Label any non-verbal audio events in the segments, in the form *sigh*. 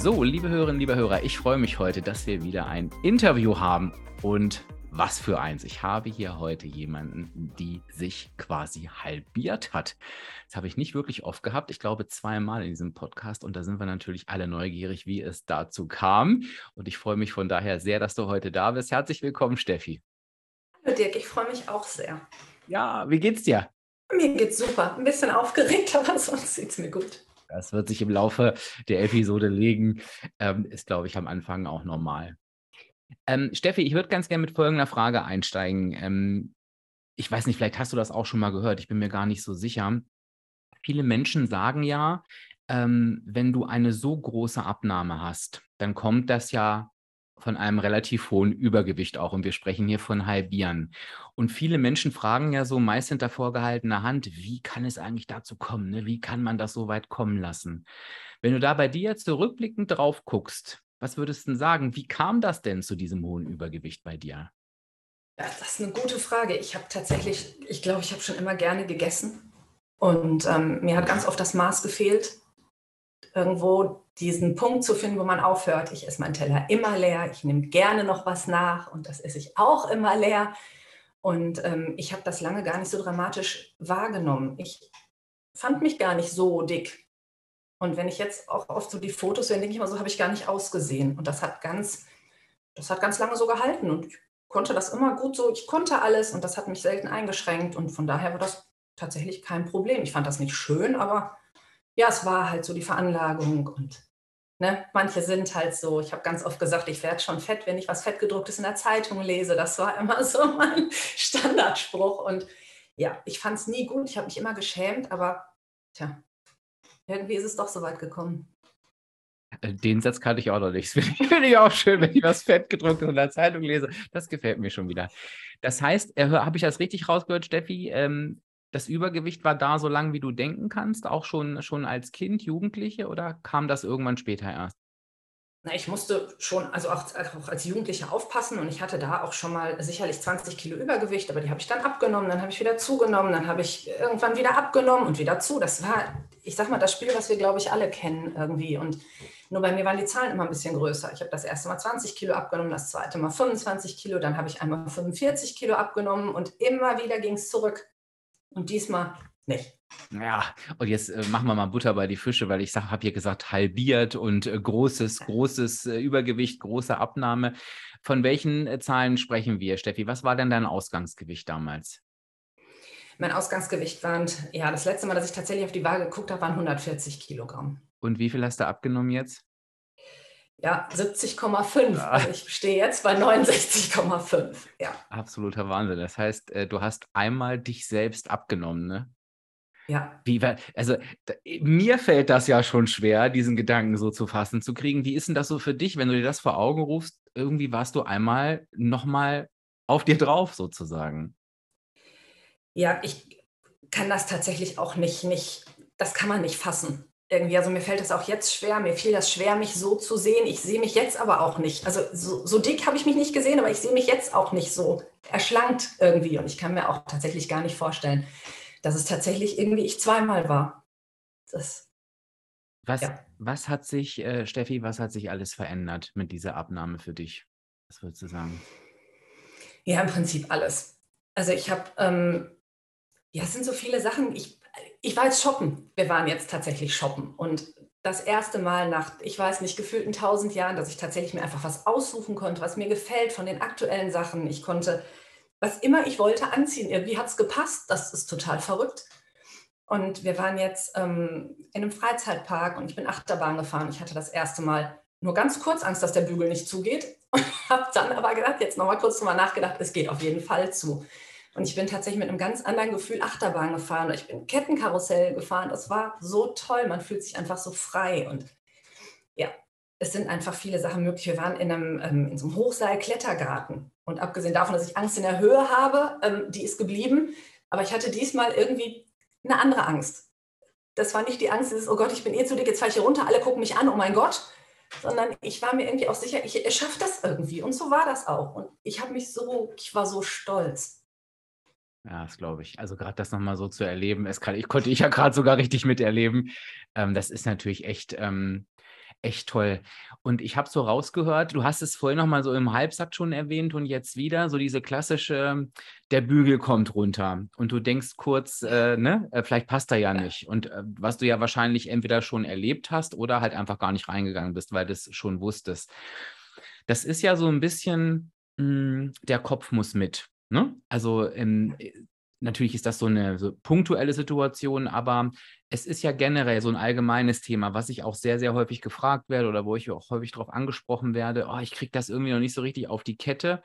So, liebe Hörerinnen, liebe Hörer, ich freue mich heute, dass wir wieder ein Interview haben. Und was für eins. Ich habe hier heute jemanden, die sich quasi halbiert hat. Das habe ich nicht wirklich oft gehabt. Ich glaube zweimal in diesem Podcast. Und da sind wir natürlich alle neugierig, wie es dazu kam. Und ich freue mich von daher sehr, dass du heute da bist. Herzlich willkommen, Steffi. Hallo Dirk, ich freue mich auch sehr. Ja, wie geht's dir? Mir geht's super. Ein bisschen aufgeregt, *laughs* aber sonst sieht's mir gut. Das wird sich im Laufe der Episode legen. Ähm, ist, glaube ich, am Anfang auch normal. Ähm, Steffi, ich würde ganz gerne mit folgender Frage einsteigen. Ähm, ich weiß nicht, vielleicht hast du das auch schon mal gehört. Ich bin mir gar nicht so sicher. Viele Menschen sagen ja, ähm, wenn du eine so große Abnahme hast, dann kommt das ja von einem relativ hohen Übergewicht auch. Und wir sprechen hier von halbieren. Und viele Menschen fragen ja so meist hinter vorgehaltener Hand, wie kann es eigentlich dazu kommen? Ne? Wie kann man das so weit kommen lassen? Wenn du da bei dir zurückblickend drauf guckst, was würdest du denn sagen? Wie kam das denn zu diesem hohen Übergewicht bei dir? Das ist eine gute Frage. Ich habe tatsächlich, ich glaube, ich habe schon immer gerne gegessen. Und ähm, mir hat ganz oft das Maß gefehlt irgendwo diesen Punkt zu finden, wo man aufhört. Ich esse meinen Teller immer leer, ich nehme gerne noch was nach und das esse ich auch immer leer. Und ähm, ich habe das lange gar nicht so dramatisch wahrgenommen. Ich fand mich gar nicht so dick. Und wenn ich jetzt auch oft so die Fotos sehe, denke ich mal, so habe ich gar nicht ausgesehen. Und das hat ganz, das hat ganz lange so gehalten. Und ich konnte das immer gut so, ich konnte alles und das hat mich selten eingeschränkt. Und von daher war das tatsächlich kein Problem. Ich fand das nicht schön, aber ja, es war halt so die Veranlagung und ne, manche sind halt so, ich habe ganz oft gesagt, ich werde schon fett, wenn ich was fettgedrucktes in der Zeitung lese. Das war immer *laughs* so mein Standardspruch und ja, ich fand es nie gut, ich habe mich immer geschämt, aber tja, irgendwie ist es doch so weit gekommen. Äh, den Satz kannte ich auch noch nicht. *laughs* Finde ich auch schön, wenn ich was fettgedrucktes in der Zeitung lese. Das gefällt mir schon wieder. Das heißt, äh, habe ich das richtig rausgehört, Steffi? Ähm, das Übergewicht war da so lang, wie du denken kannst, auch schon, schon als Kind, Jugendliche oder kam das irgendwann später erst? Na, ich musste schon, also auch, auch, als Jugendliche aufpassen und ich hatte da auch schon mal sicherlich 20 Kilo Übergewicht, aber die habe ich dann abgenommen, dann habe ich wieder zugenommen, dann habe ich irgendwann wieder abgenommen und wieder zu. Das war, ich sag mal, das Spiel, was wir, glaube ich, alle kennen irgendwie. Und nur bei mir waren die Zahlen immer ein bisschen größer. Ich habe das erste Mal 20 Kilo abgenommen, das zweite Mal 25 Kilo, dann habe ich einmal 45 Kilo abgenommen und immer wieder ging es zurück. Und diesmal nicht. Ja, und jetzt äh, machen wir mal Butter bei die Fische, weil ich habe hier gesagt, halbiert und äh, großes, großes äh, Übergewicht, große Abnahme. Von welchen äh, Zahlen sprechen wir, Steffi? Was war denn dein Ausgangsgewicht damals? Mein Ausgangsgewicht waren, ja, das letzte Mal, dass ich tatsächlich auf die Waage geguckt habe, waren 140 Kilogramm. Und wie viel hast du abgenommen jetzt? Ja, 70,5. Ja. Also ich stehe jetzt bei 69,5. Ja. Absoluter Wahnsinn. Das heißt, äh, du hast einmal dich selbst abgenommen, ne? Ja. Wie, also mir fällt das ja schon schwer, diesen Gedanken so zu fassen zu kriegen. Wie ist denn das so für dich, wenn du dir das vor Augen rufst? Irgendwie warst du einmal nochmal auf dir drauf sozusagen. Ja, ich kann das tatsächlich auch nicht, nicht, das kann man nicht fassen irgendwie, also mir fällt es auch jetzt schwer, mir fiel das schwer, mich so zu sehen. Ich sehe mich jetzt aber auch nicht. Also so, so dick habe ich mich nicht gesehen, aber ich sehe mich jetzt auch nicht so erschlankt irgendwie. Und ich kann mir auch tatsächlich gar nicht vorstellen, dass es tatsächlich irgendwie ich zweimal war. Das, was, ja. was hat sich, äh, Steffi, was hat sich alles verändert mit dieser Abnahme für dich? Was würdest du sagen? Ja, im Prinzip alles. Also ich habe, ähm, ja, es sind so viele Sachen. Ich ich war jetzt shoppen. Wir waren jetzt tatsächlich shoppen. Und das erste Mal nach, ich weiß nicht, gefühlten tausend Jahren, dass ich tatsächlich mir einfach was aussuchen konnte, was mir gefällt von den aktuellen Sachen. Ich konnte, was immer ich wollte, anziehen. Irgendwie hat es gepasst. Das ist total verrückt. Und wir waren jetzt ähm, in einem Freizeitpark und ich bin Achterbahn gefahren. Ich hatte das erste Mal nur ganz kurz Angst, dass der Bügel nicht zugeht. *laughs* Und habe dann aber gedacht, jetzt nochmal kurz drüber nachgedacht, es geht auf jeden Fall zu. Und ich bin tatsächlich mit einem ganz anderen Gefühl Achterbahn gefahren. Ich bin Kettenkarussell gefahren. Das war so toll. Man fühlt sich einfach so frei. Und ja, es sind einfach viele Sachen möglich. Wir waren in, einem, ähm, in so einem Hochseil-Klettergarten. Und abgesehen davon, dass ich Angst in der Höhe habe, ähm, die ist geblieben. Aber ich hatte diesmal irgendwie eine andere Angst. Das war nicht die Angst, dieses, oh Gott, ich bin eh zu dick, jetzt fahre ich hier runter, alle gucken mich an, oh mein Gott. Sondern ich war mir irgendwie auch sicher, ich, schaffe das irgendwie. Und so war das auch. Und ich habe mich so, ich war so stolz. Ja, das glaube ich. Also gerade das nochmal so zu erleben, es kann, ich konnte ich ja gerade sogar richtig miterleben. Ähm, das ist natürlich echt, ähm, echt toll. Und ich habe so rausgehört, du hast es vorhin nochmal so im Halbsatz schon erwähnt und jetzt wieder, so diese klassische, der Bügel kommt runter und du denkst kurz, äh, ne, äh, vielleicht passt er ja nicht. Und äh, was du ja wahrscheinlich entweder schon erlebt hast oder halt einfach gar nicht reingegangen bist, weil du es schon wusstest. Das ist ja so ein bisschen, mh, hm, der Kopf muss mit. Ne? Also ähm, natürlich ist das so eine so punktuelle Situation, aber es ist ja generell so ein allgemeines Thema, was ich auch sehr, sehr häufig gefragt werde oder wo ich auch häufig darauf angesprochen werde, oh, ich kriege das irgendwie noch nicht so richtig auf die Kette,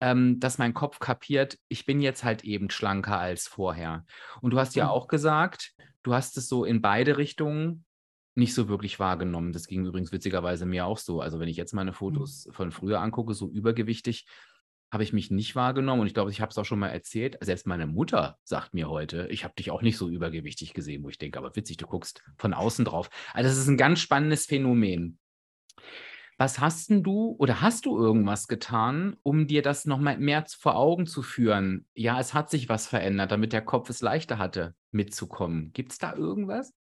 ähm, dass mein Kopf kapiert, ich bin jetzt halt eben schlanker als vorher. Und du hast ja mhm. auch gesagt, du hast es so in beide Richtungen nicht so wirklich wahrgenommen. Das ging übrigens witzigerweise mir auch so. Also wenn ich jetzt meine mhm. Fotos von früher angucke, so übergewichtig, habe ich mich nicht wahrgenommen und ich glaube, ich habe es auch schon mal erzählt. Selbst meine Mutter sagt mir heute, ich habe dich auch nicht so übergewichtig gesehen, wo ich denke, aber witzig, du guckst von außen drauf. Also das ist ein ganz spannendes Phänomen. Was hast denn du oder hast du irgendwas getan, um dir das nochmal mehr vor Augen zu führen? Ja, es hat sich was verändert, damit der Kopf es leichter hatte, mitzukommen. Gibt es da irgendwas?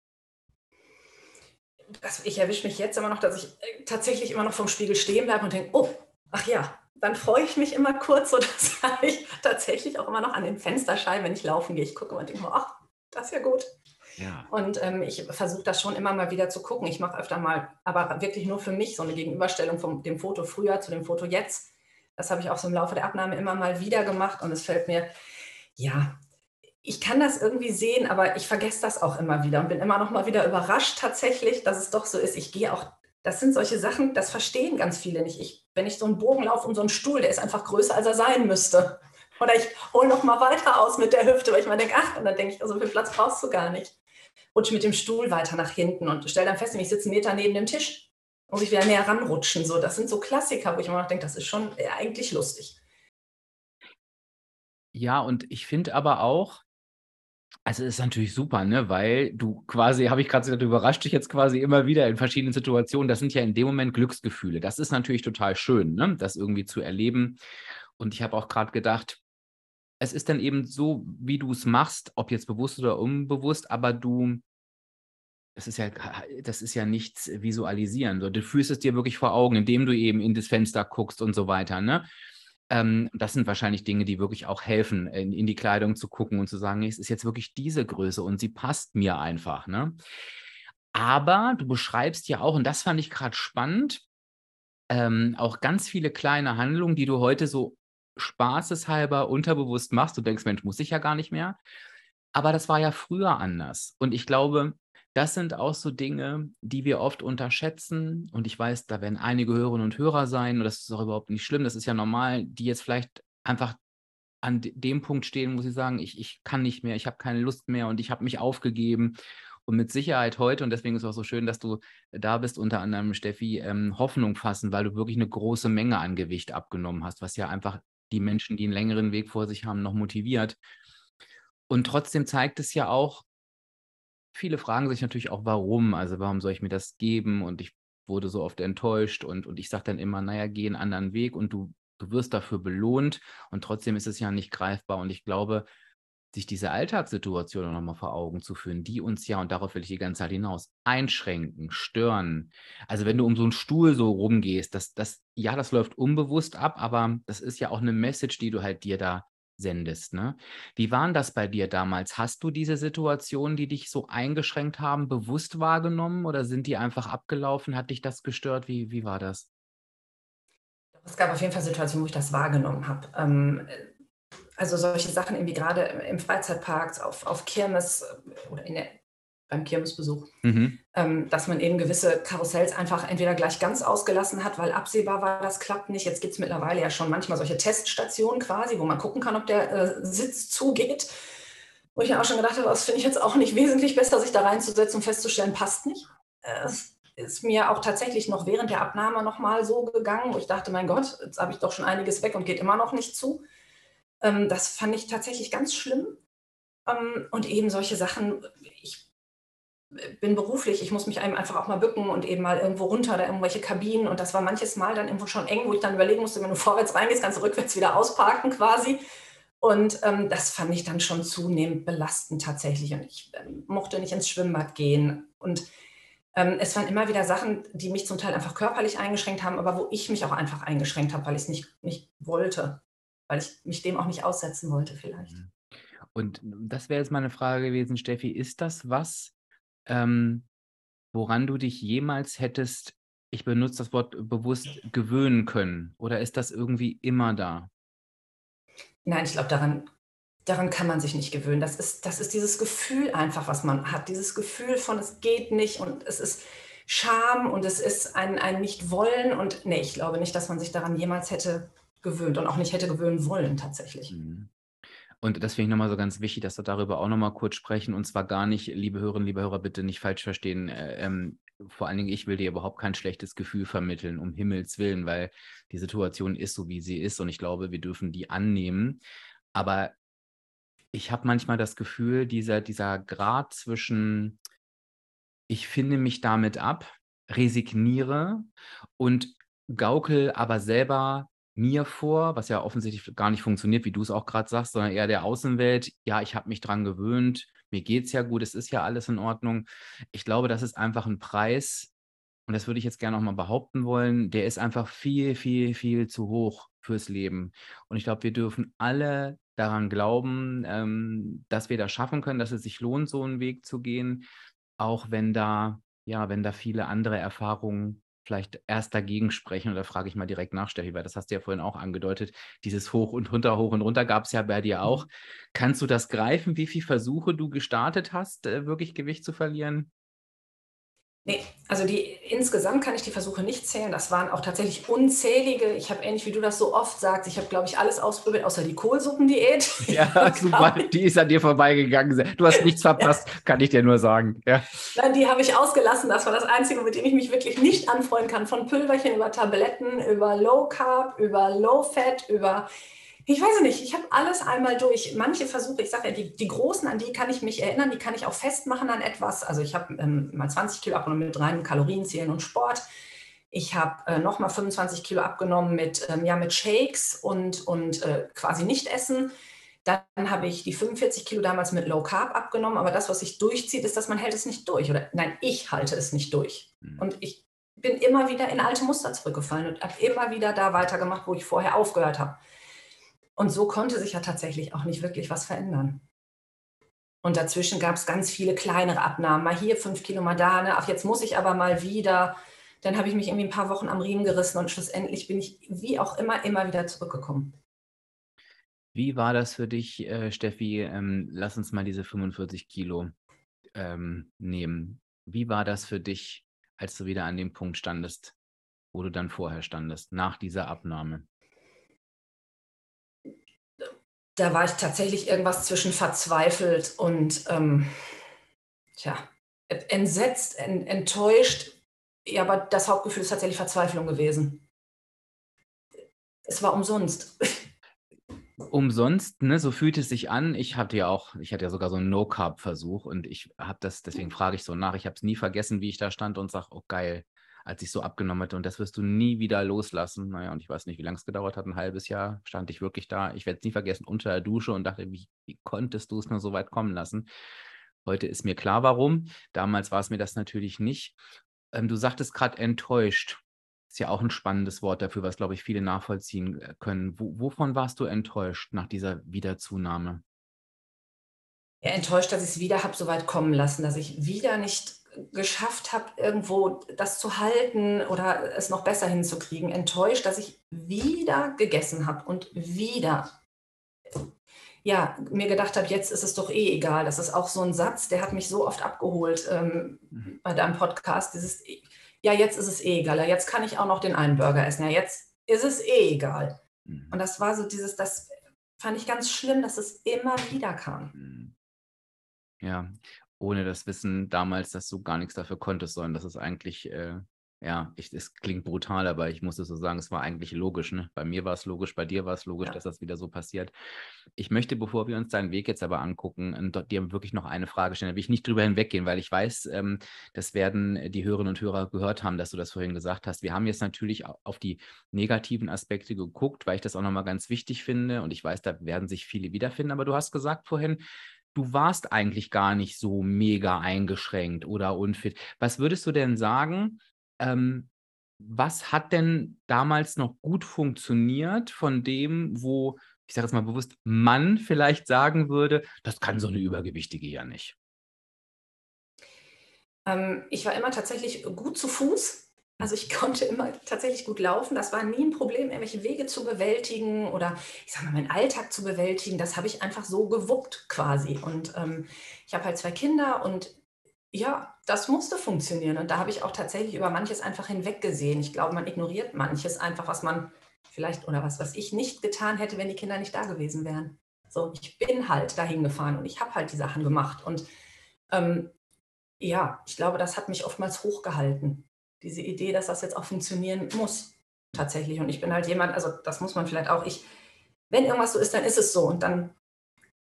Das, ich erwische mich jetzt immer noch, dass ich äh, tatsächlich immer noch vom Spiegel stehen bleibe und denke, oh, ach ja, dann freue ich mich immer kurz, *laughs* so dass ich tatsächlich auch immer noch an den Fensterscheiben, wenn ich laufen gehe, ich gucke und denke, ach, das ist ja gut. Ja. Und ähm, ich versuche das schon immer mal wieder zu gucken. Ich mache öfter mal, aber wirklich nur für mich so eine Gegenüberstellung von dem Foto früher zu dem Foto jetzt. Das habe ich auch so im Laufe der Abnahme immer mal wieder gemacht und es fällt mir, ja, ich kann das irgendwie sehen, aber ich vergesse das auch immer wieder und bin immer noch mal wieder überrascht tatsächlich, dass es doch so ist. Ich gehe auch das sind solche Sachen, das verstehen ganz viele nicht. Ich, wenn ich so einen Bogen laufe und so einen Stuhl, der ist einfach größer, als er sein müsste. Oder ich hole noch mal weiter aus mit der Hüfte, weil ich mir denke, ach, und dann denke ich, so viel Platz brauchst du gar nicht. Rutsche mit dem Stuhl weiter nach hinten und stelle dann fest, ich sitze einen Meter neben dem Tisch. Muss ich wieder näher ranrutschen. So, das sind so Klassiker, wo ich immer noch denke, das ist schon eigentlich lustig. Ja, und ich finde aber auch, also, ist natürlich super, ne, weil du quasi habe ich gerade gesagt, du überrascht dich jetzt quasi immer wieder in verschiedenen Situationen. Das sind ja in dem Moment Glücksgefühle. Das ist natürlich total schön, ne, das irgendwie zu erleben. Und ich habe auch gerade gedacht, es ist dann eben so, wie du es machst, ob jetzt bewusst oder unbewusst, aber du das ist ja das ist ja nichts visualisieren. du fühlst es dir wirklich vor Augen, indem du eben in das Fenster guckst und so weiter, ne? Ähm, das sind wahrscheinlich Dinge, die wirklich auch helfen, in, in, die Kleidung zu gucken und zu sagen, es ist jetzt wirklich diese Größe und sie passt mir einfach. Ne? Aber du beschreibst ja auch, und das fand ich gerade spannend, ähm, auch ganz viele kleine Handlungen, die du heute so spaßeshalber unterbewusst machst. Du denkst, Mensch, muss ich ja gar nicht mehr. Aber das war ja früher anders. Und ich glaube, das sind auch so Dinge, die wir oft unterschätzen. Und ich weiß, da werden einige Hörerinnen und Hörer sein, und das ist auch überhaupt nicht schlimm, das ist ja normal, die jetzt vielleicht einfach an dem Punkt stehen, wo sie sagen, ich, ich kann nicht mehr, ich habe keine Lust mehr und ich habe mich aufgegeben. Und mit Sicherheit heute, und deswegen ist es auch so schön, dass du da bist, unter anderem, Steffi, ähm, Hoffnung fassen, weil du wirklich eine große Menge an Gewicht abgenommen hast, was ja einfach die Menschen, die einen längeren Weg vor sich haben, noch motiviert. Und trotzdem zeigt es ja auch, viele fragen sich natürlich auch, warum. Also warum soll ich mir das geben? Und ich wurde so oft enttäuscht und, und ich sage dann immer, naja, geh einen anderen Weg und du, du wirst dafür belohnt und trotzdem ist es ja nicht greifbar. Und ich glaube, sich diese Alltagssituation nochmal vor Augen zu führen, die uns ja, und darauf will ich die ganze Zeit hinaus, einschränken, stören. Also wenn du um so einen Stuhl so rumgehst, das, das, ja, das läuft unbewusst ab, aber das ist ja auch eine Message, die du halt dir da sendest. Ne? Wie waren das bei dir damals? Hast du diese Situationen, die dich so eingeschränkt haben, bewusst wahrgenommen oder sind die einfach abgelaufen? Hat dich das gestört? Wie, wie war das? Es gab auf jeden Fall Situationen, wo ich das wahrgenommen habe. Ähm, also solche Sachen irgendwie gerade im Freizeitpark, auf, auf Kirmes äh, oder in der beim Kirmesbesuch, mhm. ähm, dass man eben gewisse Karussells einfach entweder gleich ganz ausgelassen hat, weil absehbar war, das klappt nicht. Jetzt gibt es mittlerweile ja schon manchmal solche Teststationen quasi, wo man gucken kann, ob der äh, Sitz zugeht. Wo ich mir auch schon gedacht habe, das finde ich jetzt auch nicht wesentlich besser, sich da reinzusetzen und festzustellen, passt nicht. Äh, ist mir auch tatsächlich noch während der Abnahme nochmal so gegangen, wo ich dachte, mein Gott, jetzt habe ich doch schon einiges weg und geht immer noch nicht zu. Ähm, das fand ich tatsächlich ganz schlimm. Ähm, und eben solche Sachen, ich bin beruflich, ich muss mich einem einfach auch mal bücken und eben mal irgendwo runter oder irgendwelche Kabinen. Und das war manches Mal dann irgendwo schon eng, wo ich dann überlegen musste, wenn du *laughs* vorwärts reingehst, kannst du rückwärts wieder ausparken quasi. Und ähm, das fand ich dann schon zunehmend belastend tatsächlich. Und ich ähm, mochte nicht ins Schwimmbad gehen. Und ähm, es waren immer wieder Sachen, die mich zum Teil einfach körperlich eingeschränkt haben, aber wo ich mich auch einfach eingeschränkt habe, weil ich es nicht, nicht wollte, weil ich mich dem auch nicht aussetzen wollte vielleicht. Mhm. Und das wäre jetzt meine Frage gewesen, Steffi, ist das was, ähm, woran du dich jemals hättest, ich benutze das Wort bewusst, gewöhnen können? Oder ist das irgendwie immer da? Nein, ich glaube, daran, daran kann man sich nicht gewöhnen. Das ist, das ist dieses Gefühl einfach, was man hat. Dieses Gefühl von, es geht nicht und es ist Scham und es ist ein, ein Nicht-Wollen. Und nee, ich glaube nicht, dass man sich daran jemals hätte gewöhnt und auch nicht hätte gewöhnen wollen tatsächlich. Mhm. Und das finde ich nochmal so ganz wichtig, dass wir darüber auch nochmal kurz sprechen. Und zwar gar nicht, liebe Hörerinnen, liebe Hörer, bitte nicht falsch verstehen. Äh, ähm, vor allen Dingen, ich will dir überhaupt kein schlechtes Gefühl vermitteln, um Himmels Willen, weil die Situation ist so, wie sie ist. Und ich glaube, wir dürfen die annehmen. Aber ich habe manchmal das Gefühl, dieser, dieser Grad zwischen, ich finde mich damit ab, resigniere und gaukel aber selber mir vor, was ja offensichtlich gar nicht funktioniert, wie du es auch gerade sagst, sondern eher der Außenwelt, ja, ich habe mich dran gewöhnt, mir geht es ja gut, es ist ja alles in Ordnung. Ich glaube, das ist einfach ein Preis, und das würde ich jetzt gerne noch mal behaupten wollen, der ist einfach viel, viel, viel zu hoch fürs Leben. Und ich glaube, wir dürfen alle daran glauben, ähm, dass wir das schaffen können, dass es sich lohnt, so einen Weg zu gehen, auch wenn da, ja, wenn da viele andere Erfahrungen vielleicht erst dagegen sprechen? Und da frage ich mal direkt nach, Steffi, weil das hast du ja vorhin auch angedeutet. Dieses Hoch und runter, hoch und runter gab es ja bei dir auch. Mhm. Kannst du das greifen, wie viele Versuche du gestartet hast, äh, wirklich Gewicht zu verlieren? Nee, also die insgesamt kann ich die Versuche nicht zählen. Das waren auch tatsächlich unzählige. Ich habe ähnlich wie du das so oft sagst, ich habe, glaube ich, alles ausprobiert, außer die Kohlsuppendiät. *laughs* Ja, super. *laughs* Die ist an dir vorbeigegangen. Du hast nichts verpasst, kann ich dir nur sagen. Ja. Nein, die habe ich ausgelassen. Das war das Einzige, mit dem ich mich wirklich nicht anfreunden kann. Von Pülverchen über Tabletten, über Low Carb, über Low Fat, über ich weiß nicht, ich habe alles einmal durch. Manche Versuche, ich sage ja, die, die großen, an die kann ich mich erinnern, die kann ich auch festmachen an etwas. Also ich habe ähm, mal 20 Kilo abgenommen mit reinem Kalorienzählen und Sport. Ich habe äh, nochmal 25 Kilo abgenommen mit, ähm, ja, mit Shakes und, und äh, quasi nicht essen. Dann habe ich die 45 Kilo damals mit Low Carb abgenommen. Aber das, was sich durchzieht, ist, dass man hält es nicht durch. Oder nein, ich halte es nicht durch. Mhm. Und ich bin immer wieder in alte Muster zurückgefallen und habe immer wieder da weitergemacht, wo ich vorher aufgehört habe. Und so konnte sich ja tatsächlich auch nicht wirklich was verändern. Und dazwischen gab es ganz viele kleinere Abnahmen. Mal hier fünf Kilo, mal da. Ne? Ach, jetzt muss ich aber mal wieder. Dann habe ich mich irgendwie ein paar Wochen am Riemen gerissen und schlussendlich bin ich wie auch immer, immer wieder zurückgekommen. Wie war das für dich, äh, Steffi? Ähm, lass uns mal diese 45 Kilo ähm, nehmen. Wie war das für dich, als du wieder an dem Punkt standest, wo du dann vorher standest, nach dieser Abnahme? Da war ich tatsächlich irgendwas zwischen verzweifelt und ähm, tja, entsetzt, en, enttäuscht. Ja, aber das Hauptgefühl ist tatsächlich Verzweiflung gewesen. Es war umsonst. *laughs* Umsonst, ne? So fühlt es sich an. Ich hatte ja auch, ich hatte ja sogar so einen No-Carb-Versuch und ich habe das, deswegen frage ich so nach. Ich habe es nie vergessen, wie ich da stand und sage, oh geil, als ich so abgenommen hatte. Und das wirst du nie wieder loslassen. Naja, und ich weiß nicht, wie lange es gedauert hat. Ein halbes Jahr stand ich wirklich da. Ich werde es nie vergessen, unter der Dusche und dachte, wie, wie konntest du es nur so weit kommen lassen? Heute ist mir klar, warum. Damals war es mir das natürlich nicht. Ähm, du sagtest gerade enttäuscht. Ist ja auch ein spannendes Wort dafür, was, glaube ich, viele nachvollziehen äh, können. Wo, wovon warst du enttäuscht nach dieser Wiederzunahme? Ja, enttäuscht, dass ich es wieder habe so weit kommen lassen, dass ich wieder nicht geschafft habe, irgendwo das zu halten oder es noch besser hinzukriegen, enttäuscht, dass ich wieder gegessen habe und wieder ja, mir gedacht habe, jetzt ist es doch eh egal. Das ist auch so ein Satz, der hat mich so oft abgeholt ähm, mhm. bei deinem Podcast. Dieses, ja, jetzt ist es eh egal. Ja, jetzt kann ich auch noch den einen Burger essen. Ja, jetzt ist es eh egal. Mhm. Und das war so dieses, das fand ich ganz schlimm, dass es immer wieder kam. Mhm. Ja, ohne das Wissen damals, dass du gar nichts dafür konntest, sondern dass es eigentlich äh, ja, ich, es klingt brutal, aber ich muss es so sagen, es war eigentlich logisch. Ne? Bei mir war es logisch, bei dir war es logisch, ja. dass das wieder so passiert. Ich möchte, bevor wir uns deinen Weg jetzt aber angucken, dir wirklich noch eine Frage stellen. Da will ich nicht drüber hinweggehen, weil ich weiß, ähm, das werden die Hörerinnen und Hörer gehört haben, dass du das vorhin gesagt hast. Wir haben jetzt natürlich auf die negativen Aspekte geguckt, weil ich das auch nochmal ganz wichtig finde. Und ich weiß, da werden sich viele wiederfinden. Aber du hast gesagt vorhin, du warst eigentlich gar nicht so mega eingeschränkt oder unfit. Was würdest du denn sagen? Ähm, was hat denn damals noch gut funktioniert von dem, wo, ich sage jetzt mal bewusst, Mann vielleicht sagen würde, das kann so eine Übergewichtige ja nicht? Ähm, ich war immer tatsächlich gut zu Fuß. Also ich *laughs* konnte immer tatsächlich gut laufen. Das war nie ein Problem, irgendwelche Wege zu bewältigen oder ich sage mal, meinen Alltag zu bewältigen. Das habe ich einfach so gewuppt quasi. Und ähm, ich habe halt zwei Kinder und ja, das musste funktionieren. Und da habe ich auch tatsächlich über manches einfach hinweggesehen. Ich glaube, man ignoriert manches einfach, was man vielleicht oder was, was ich nicht getan hätte, wenn die Kinder nicht da gewesen wären. So, ich bin halt dahin gefahren und ich habe halt die Sachen gemacht. Und ähm, ja, ich glaube, das hat mich oftmals hochgehalten. Diese Idee, dass das jetzt auch funktionieren muss, tatsächlich. Und ich bin halt jemand, also das muss man vielleicht auch, ich, wenn irgendwas so ist, dann ist es so. Und dann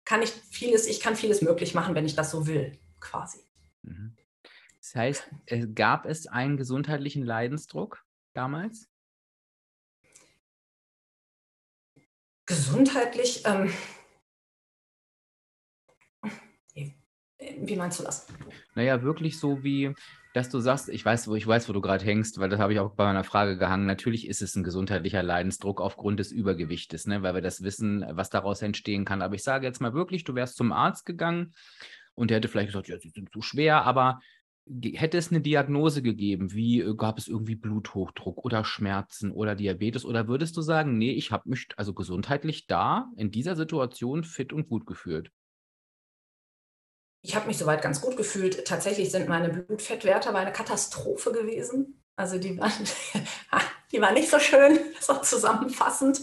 kann ich vieles, ich kann vieles möglich machen, wenn ich das so will, quasi. Mhm. Das heißt, gab es einen gesundheitlichen Leidensdruck damals? Gesundheitlich, ähm, wie meinst du das? Naja, wirklich so wie, dass du sagst, ich weiß, wo ich weiß, wo du gerade hängst, weil das habe ich auch bei meiner Frage gehangen. Natürlich ist es ein gesundheitlicher Leidensdruck aufgrund des Übergewichtes, ne? weil wir das wissen, was daraus entstehen kann. Aber ich sage jetzt mal wirklich, du wärst zum Arzt gegangen und der hätte vielleicht gesagt, ja, sie sind zu schwer, aber hätte es eine Diagnose gegeben, wie äh, gab es irgendwie Bluthochdruck oder Schmerzen oder Diabetes oder würdest du sagen, nee, ich habe mich also gesundheitlich da in dieser Situation fit und gut gefühlt? Ich habe mich soweit ganz gut gefühlt. Tatsächlich sind meine Blutfettwerte aber eine Katastrophe gewesen. Also die waren, *laughs* die waren nicht so schön, *laughs* so zusammenfassend.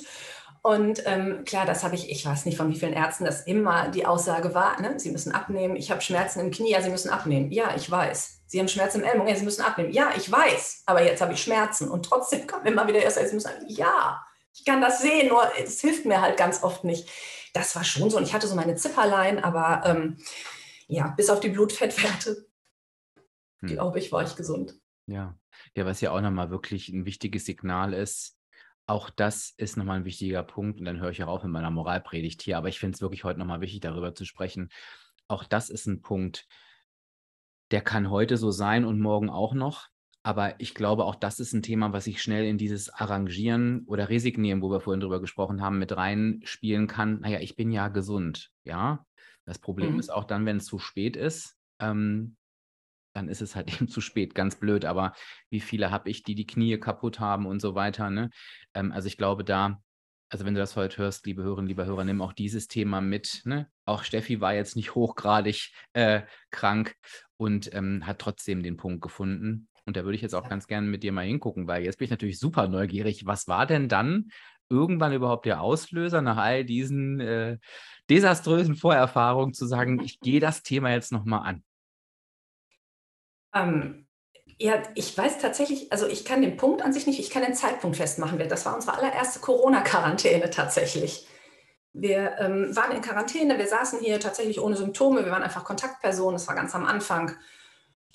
Und ähm, klar, das habe ich, ich weiß nicht von wie vielen Ärzten das immer die Aussage war, ne? sie müssen abnehmen. Ich habe Schmerzen im Knie, ja, sie müssen abnehmen. Ja, ich weiß. Sie haben Schmerzen im Ellbogen, ja, sie müssen abnehmen. Ja, ich weiß. Aber jetzt habe ich Schmerzen. Und trotzdem *laughs* kommen immer wieder erst, sie müssen sagen, ja, ich kann das sehen, nur es hilft mir halt ganz oft nicht. Das war schon so. Und ich hatte so meine Zipperlein, aber ähm, ja, bis auf die Blutfettwerte, hm. glaube ich, war ich gesund. Ja. Ja, was ja auch nochmal wirklich ein wichtiges Signal ist, auch das ist nochmal ein wichtiger Punkt und dann höre ich auch auf mit meiner Moralpredigt hier, aber ich finde es wirklich heute nochmal wichtig, darüber zu sprechen. Auch das ist ein Punkt, der kann heute so sein und morgen auch noch. Aber ich glaube, auch das ist ein Thema, was ich schnell in dieses Arrangieren oder Resignieren, wo wir vorhin drüber gesprochen haben, mit reinspielen kann. Naja, ich bin ja gesund, ja. Das Problem mhm. ist auch dann, wenn es zu spät ist, ähm, dann ist es halt *laughs* eben zu spät, ganz blöd. Aber wie viele habe ich, die die Knie kaputt haben und so weiter? Ne? Ähm, also ich glaube da, also wenn du das heute hörst, liebe Hörerinnen, lieber Hörer, nimm auch dieses Thema mit. Ne? Auch Steffi war jetzt nicht hochgradig äh, krank und ähm, hat trotzdem den Punkt gefunden. Und da würde ich jetzt auch ganz gerne mit dir mal hingucken, weil jetzt bin ich natürlich super neugierig. Was war denn dann irgendwann überhaupt der Auslöser nach all diesen äh, desaströsen Vorerfahrungen zu sagen, ich gehe das Thema jetzt nochmal an? Ähm, ja, ich weiß tatsächlich, also ich kann den Punkt an sich nicht, ich kann den Zeitpunkt festmachen. Das war unsere allererste Corona-Quarantäne tatsächlich. Wir ähm, waren in Quarantäne, wir saßen hier tatsächlich ohne Symptome, wir waren einfach Kontaktpersonen, das war ganz am Anfang.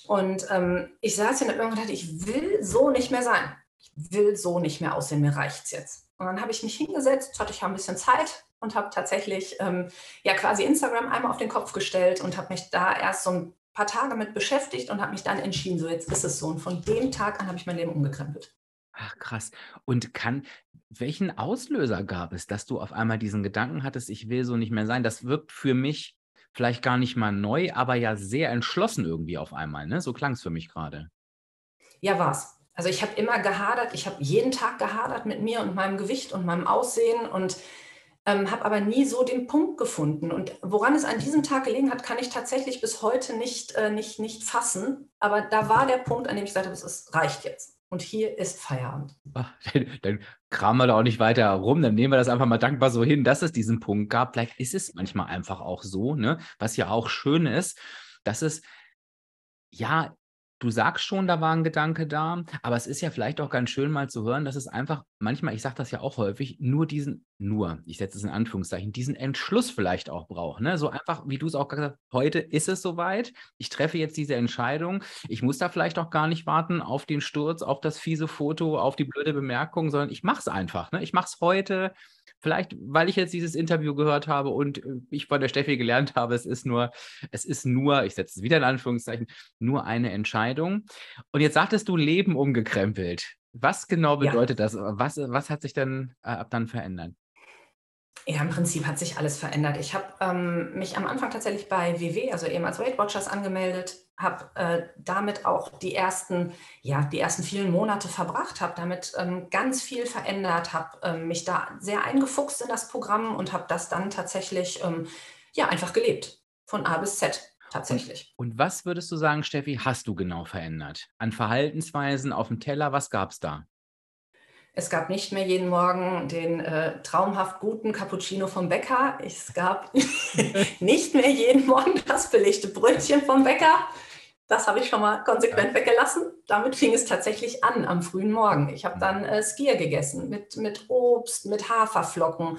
Und ähm, ich saß hier und irgendwann dachte, ich will so nicht mehr sein. Ich will so nicht mehr aussehen, mir reicht es jetzt. Und dann habe ich mich hingesetzt, hatte ich ja ein bisschen Zeit und habe tatsächlich ähm, ja quasi Instagram einmal auf den Kopf gestellt und habe mich da erst so ein paar Tage mit beschäftigt und habe mich dann entschieden, so jetzt ist es so. Und von dem Tag an habe ich mein Leben umgekrempelt. Ach krass. Und kann, welchen Auslöser gab es, dass du auf einmal diesen Gedanken hattest, ich will so nicht mehr sein? Das wirkt für mich vielleicht gar nicht mal neu, aber ja sehr entschlossen irgendwie auf einmal. Ne? So klang es für mich gerade. Ja, war's. Also ich habe immer gehadert, ich habe jeden Tag gehadert mit mir und meinem Gewicht und meinem Aussehen und ähm, habe aber nie so den Punkt gefunden. Und woran es an diesem Tag gelegen hat, kann ich tatsächlich bis heute nicht, äh, nicht, nicht fassen. Aber da war der Punkt, an dem ich gesagt habe, es reicht jetzt. Und hier ist Feierabend. Ach, *laughs* dann, dann kramen wir da auch nicht weiter herum. Dann nehmen wir das einfach mal dankbar so hin, dass es diesen Punkt gab. Vielleicht ist es manchmal einfach auch so, ne? was ja auch schön ist, dass es ja, du sagst schon, da war ein Gedanke da, aber es ist ja vielleicht auch ganz schön mal zu hören, dass es einfach manchmal, ich sage das ja auch häufig, nur diesen, nur, ich setze es in Anführungszeichen, diesen Entschluss vielleicht auch braucht. Ne? So einfach, wie du es auch gesagt hast, heute ist es soweit, ich treffe jetzt diese Entscheidung, ich muss da vielleicht auch gar nicht warten auf den Sturz, auf das fiese Foto, auf die blöde Bemerkung, sondern ich mache es einfach. Ne? Ich mache es heute, Vielleicht, weil ich jetzt dieses Interview gehört habe und äh, ich von der Steffi gelernt habe, es ist nur, es ist nur, ich setze es wieder in Anführungszeichen, nur eine Entscheidung. Und jetzt sagtest du Leben umgekrempelt. Was genau bedeutet ja. das? Was, was hat sich dann äh, ab dann verändert? Ja, im Prinzip hat sich alles verändert. Ich habe ähm, mich am Anfang tatsächlich bei WW, also ehemals Weight Watchers, angemeldet, habe äh, damit auch die ersten, ja, die ersten vielen Monate verbracht, habe damit ähm, ganz viel verändert, habe ähm, mich da sehr eingefuchst in das Programm und habe das dann tatsächlich ähm, ja einfach gelebt, von A bis Z tatsächlich. Und, und was würdest du sagen, Steffi, hast du genau verändert? An Verhaltensweisen auf dem Teller, was gab es da? Es gab nicht mehr jeden Morgen den äh, traumhaft guten Cappuccino vom Bäcker. Es gab *laughs* nicht mehr jeden Morgen das belegte Brötchen vom Bäcker. Das habe ich schon mal konsequent weggelassen. Damit fing es tatsächlich an am frühen Morgen. Ich habe dann äh, Skier gegessen mit, mit Obst, mit Haferflocken.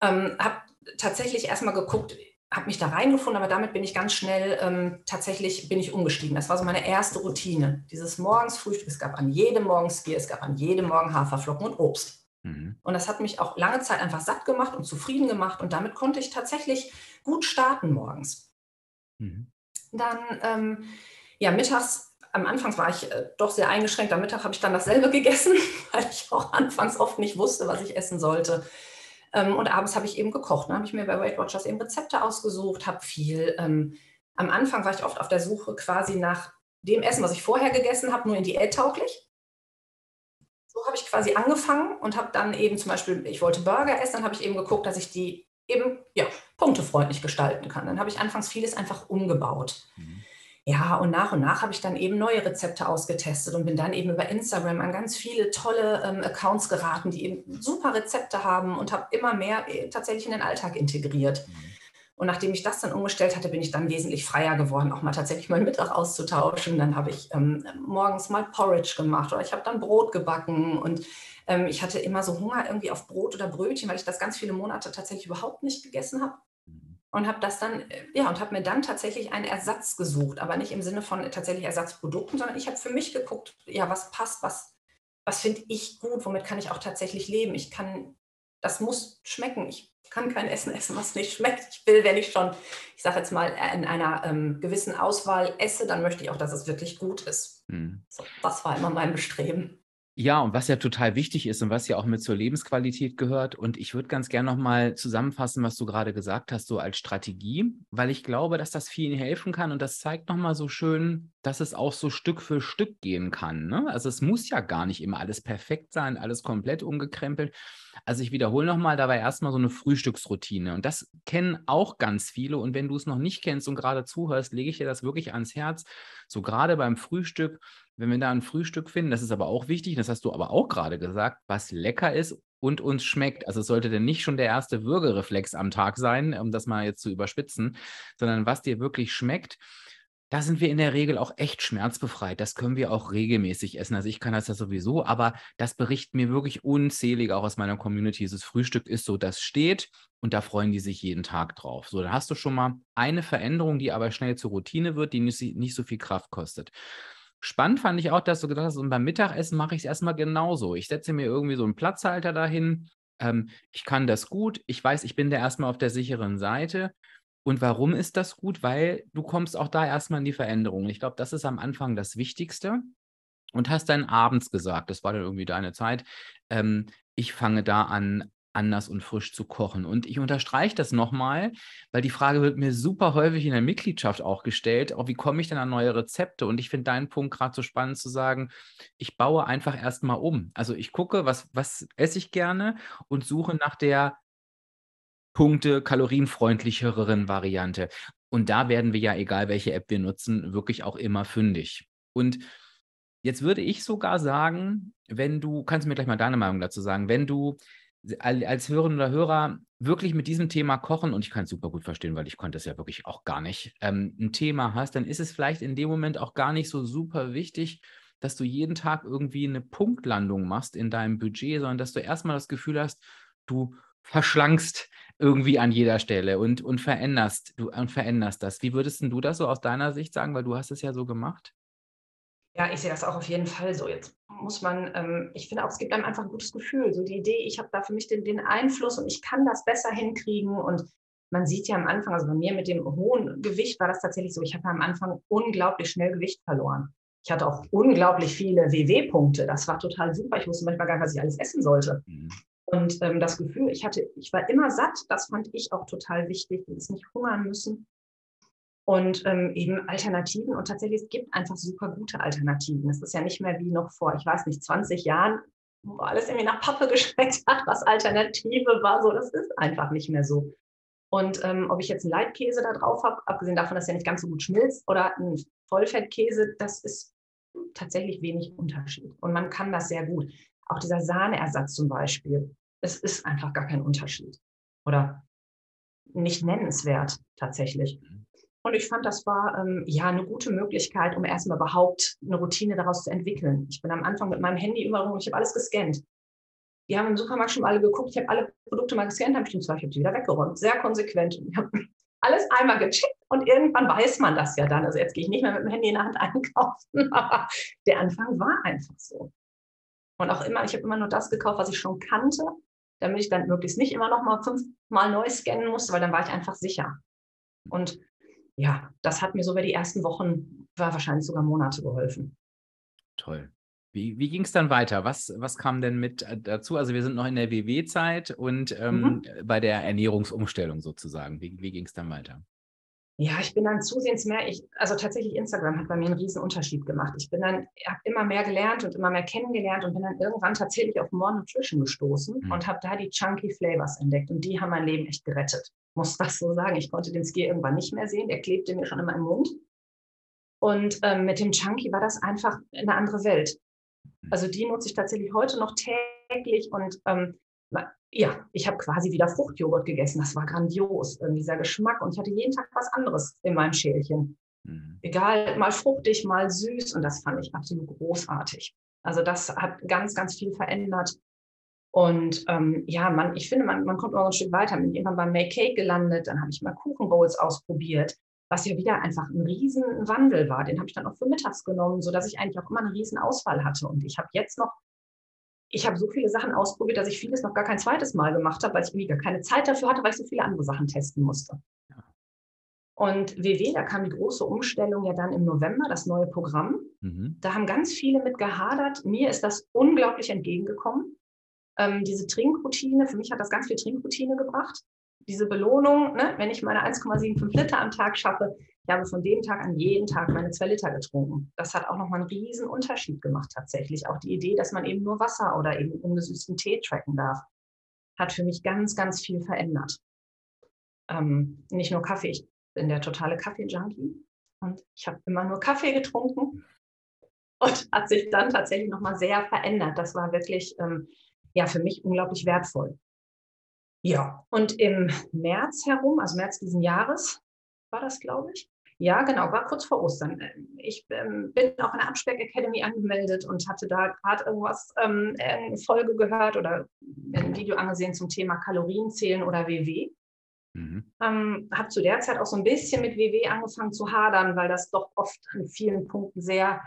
Ähm, habe tatsächlich erstmal geguckt, habe mich da reingefunden, aber damit bin ich ganz schnell ähm, tatsächlich bin ich umgestiegen. Das war so meine erste Routine. Dieses Morgensfrühstück. Es gab an jedem Morgen Skier, es gab an jedem Morgen Haferflocken und Obst. Mhm. Und das hat mich auch lange Zeit einfach satt gemacht und zufrieden gemacht. Und damit konnte ich tatsächlich gut starten morgens. Mhm. Dann, ähm, ja, mittags, am Anfang war ich äh, doch sehr eingeschränkt. Am Mittag habe ich dann dasselbe *laughs* gegessen, weil ich auch anfangs oft nicht wusste, was ich essen sollte. Ähm, und abends habe ich eben gekocht. Dann habe ich mir bei Weight Watchers eben Rezepte ausgesucht, habe viel. Ähm, am Anfang war ich oft auf der Suche quasi nach dem Essen, was ich vorher gegessen habe, nur in diättauglich. So habe ich quasi angefangen und habe dann eben zum Beispiel, ich wollte Burger essen, dann habe ich eben geguckt, dass ich die eben ja, punktefreundlich gestalten kann. Dann habe ich anfangs vieles einfach umgebaut. Mhm. Ja, und nach und nach habe ich dann eben neue Rezepte ausgetestet und bin dann eben über Instagram an ganz viele tolle ähm, Accounts geraten, die eben super Rezepte haben und habe immer mehr äh, tatsächlich in den Alltag integriert. Mhm. Und nachdem ich das dann umgestellt hatte, bin ich dann wesentlich freier geworden, auch mal tatsächlich meinen Mittag auszutauschen. Dann habe ich ähm, morgens mal Porridge gemacht oder ich habe dann Brot gebacken und ähm, ich hatte immer so Hunger irgendwie auf Brot oder Brötchen, weil ich das ganz viele Monate tatsächlich überhaupt nicht gegessen habe und habe das dann, äh, ja, und habe mir dann tatsächlich einen Ersatz gesucht, aber nicht im Sinne von tatsächlich Ersatzprodukten, sondern ich habe für mich geguckt, ja, was passt, was, was finde ich gut, womit kann ich auch tatsächlich leben. Ich kann, das muss schmecken. Ich kann kein Essen essen, was nicht schmeckt. Ich will, wenn ich schon, ich sage jetzt mal, in einer ähm, gewissen Auswahl esse, dann möchte ich auch, dass es wirklich gut ist. Hm. So, das war immer mein Bestreben. Ja, und was ja total wichtig ist und was ja auch mit zur Lebensqualität gehört. Und ich würde ganz gerne nochmal zusammenfassen, was du gerade gesagt hast, so als Strategie, weil ich glaube, dass das vielen helfen kann. Und das zeigt nochmal so schön, dass es auch so Stück für Stück gehen kann. Ne? Also es muss ja gar nicht immer alles perfekt sein, alles komplett umgekrempelt. Also ich wiederhole nochmal, da war erstmal so eine Frühstücksroutine. Und das kennen auch ganz viele. Und wenn du es noch nicht kennst und gerade zuhörst, lege ich dir das wirklich ans Herz. So gerade beim Frühstück wenn wir da ein Frühstück finden, das ist aber auch wichtig, das hast du aber auch gerade gesagt, was lecker ist und uns schmeckt. Also es sollte denn nicht schon der erste Würgereflex am Tag sein, um das mal jetzt zu überspitzen, sondern was dir wirklich schmeckt. Da sind wir in der Regel auch echt schmerzbefreit. Das können wir auch regelmäßig essen. Also ich kann das ja sowieso, aber das berichten mir wirklich unzählige auch aus meiner Community. Dieses Frühstück ist so, das steht und da freuen die sich jeden Tag drauf. So, dann hast du schon mal eine Veränderung, die aber schnell zur Routine wird, die nicht, nicht so viel Kraft kostet. Spannend fand ich auch, dass du gedacht hast, und beim Mittagessen mache ich es erstmal genauso. Ich setze mir irgendwie so einen Platzhalter dahin. Ähm, ich kann das gut. Ich weiß, ich bin da erstmal auf der sicheren Seite. Und warum ist das gut? Weil du kommst auch da erstmal in die Veränderung. Ich glaube, das ist am Anfang das Wichtigste. Und hast dann abends gesagt, das war dann irgendwie deine Zeit, ähm, ich fange da an, anders und frisch zu kochen. Und ich unterstreiche das nochmal, weil die Frage wird mir super häufig in der Mitgliedschaft auch gestellt, auch wie komme ich denn an neue Rezepte? Und ich finde deinen Punkt gerade so spannend zu sagen, ich baue einfach erstmal um. Also ich gucke, was, was esse ich gerne und suche nach der Punkte kalorienfreundlicheren Variante. Und da werden wir ja, egal welche App wir nutzen, wirklich auch immer fündig. Und Jetzt würde ich sogar sagen, wenn du, kannst du mir gleich mal deine Meinung dazu sagen, wenn du als Hörerinnen oder Hörer wirklich mit diesem Thema kochen, und ich kann es super gut verstehen, weil ich konnte es ja wirklich auch gar nicht, ähm, ein Thema hast, dann ist es vielleicht in dem Moment auch gar nicht so super wichtig, dass du jeden Tag irgendwie eine Punktlandung machst in deinem Budget, sondern dass du erstmal das Gefühl hast, du verschlankst irgendwie an jeder Stelle und, und veränderst, du und veränderst das. Wie würdest du das so aus deiner Sicht sagen, weil du hast es ja so gemacht? Ja, ich sehe das auch auf jeden Fall so. Jetzt muss man, ähm, ich finde auch, es gibt einem einfach ein gutes Gefühl. So die Idee, ich habe da für mich den, den Einfluss und ich kann das besser hinkriegen. Und man sieht ja am Anfang, also bei mir mit dem hohen Gewicht war das tatsächlich so, ich habe am Anfang unglaublich schnell Gewicht verloren. Ich hatte auch unglaublich viele WW-Punkte. Das war total super. Ich wusste manchmal gar nicht, was ich alles essen sollte. Mhm. Und ähm, das Gefühl, ich hatte, ich war immer satt, das fand ich auch total wichtig, dieses nicht hungern müssen. Und ähm, eben Alternativen. Und tatsächlich, es gibt einfach super gute Alternativen. Es ist ja nicht mehr wie noch vor, ich weiß nicht, 20 Jahren, wo alles irgendwie nach Pappe *laughs* geschmeckt hat, was Alternative war. So, das ist einfach nicht mehr so. Und ähm, ob ich jetzt einen Leitkäse da drauf habe, abgesehen davon, dass er nicht ganz so gut schmilzt, oder einen Vollfettkäse, das ist tatsächlich wenig Unterschied. Und man kann das sehr gut. Auch dieser Sahneersatz zum Beispiel, es ist einfach gar kein Unterschied. Oder nicht nennenswert tatsächlich. Mhm. Und ich fand, das war ähm, ja eine gute Möglichkeit, um erstmal überhaupt eine Routine daraus zu entwickeln. Ich bin am Anfang mit meinem Handy immer rum, ich habe alles gescannt. Die haben im Supermarkt schon alle geguckt, ich habe alle Produkte mal gescannt, habe ich ich habe sie wieder weggeräumt, sehr konsequent. Ich habe *laughs* alles einmal gecheckt und irgendwann weiß man das ja dann. Also jetzt gehe ich nicht mehr mit dem Handy in der Hand einkaufen, *laughs* aber der Anfang war einfach so. Und auch immer, ich habe immer nur das gekauft, was ich schon kannte, damit ich dann möglichst nicht immer noch mal fünfmal neu scannen musste, weil dann war ich einfach sicher. Und ja, das hat mir so über die ersten Wochen, war wahrscheinlich sogar Monate geholfen. Toll. Wie, wie ging es dann weiter? Was, was kam denn mit äh, dazu? Also wir sind noch in der WW-Zeit und ähm, mhm. bei der Ernährungsumstellung sozusagen. Wie, wie ging es dann weiter? Ja, ich bin dann zusehends mehr, ich, also tatsächlich Instagram hat bei mir einen riesen Unterschied gemacht. Ich bin dann, habe immer mehr gelernt und immer mehr kennengelernt und bin dann irgendwann tatsächlich auf More Nutrition gestoßen mhm. und habe da die Chunky Flavors entdeckt und die haben mein Leben echt gerettet. Muss das so sagen. Ich konnte den Ski irgendwann nicht mehr sehen, der klebte mir schon in meinem Mund. Und ähm, mit dem Chunky war das einfach eine andere Welt. Mhm. Also die nutze ich tatsächlich heute noch täglich und ähm, ja, ich habe quasi wieder Fruchtjoghurt gegessen. Das war grandios, dieser Geschmack. Und ich hatte jeden Tag was anderes in meinem Schälchen. Mhm. Egal, mal fruchtig, mal süß. Und das fand ich absolut großartig. Also das hat ganz, ganz viel verändert. Und ähm, ja, man, ich finde, man, man kommt noch ein Stück weiter. Bin irgendwann beim Make Cake gelandet, dann habe ich mal Kuchenbowls ausprobiert, was ja wieder einfach ein Riesenwandel war. Den habe ich dann auch für mittags genommen, sodass ich eigentlich auch immer eine riesen Auswahl hatte. Und ich habe jetzt noch ich habe so viele Sachen ausprobiert, dass ich vieles noch gar kein zweites Mal gemacht habe, weil ich irgendwie gar keine Zeit dafür hatte, weil ich so viele andere Sachen testen musste. Ja. Und WW, da kam die große Umstellung ja dann im November, das neue Programm. Mhm. Da haben ganz viele mit gehadert. Mir ist das unglaublich entgegengekommen. Ähm, diese Trinkroutine, für mich hat das ganz viel Trinkroutine gebracht. Diese Belohnung, ne, wenn ich meine 1,75 Liter am Tag schaffe, ich habe von dem Tag an jeden Tag meine zwei Liter getrunken. Das hat auch nochmal einen riesen Unterschied gemacht tatsächlich. Auch die Idee, dass man eben nur Wasser oder eben ungesüßten Tee tracken darf, hat für mich ganz, ganz viel verändert. Ähm, nicht nur Kaffee, ich bin der totale Kaffee-Junkie und ich habe immer nur Kaffee getrunken und hat sich dann tatsächlich nochmal sehr verändert. Das war wirklich ähm, ja für mich unglaublich wertvoll. Ja, und im März herum, also März diesen Jahres, war das, glaube ich, ja, genau, war kurz vor Ostern. Ich ähm, bin auch in der Abspeck Academy angemeldet und hatte da gerade irgendwas, ähm, eine Folge gehört oder ein Video angesehen zum Thema Kalorienzählen oder WW. Mhm. Ähm, habe zu der Zeit auch so ein bisschen mit WW angefangen zu hadern, weil das doch oft an vielen Punkten sehr,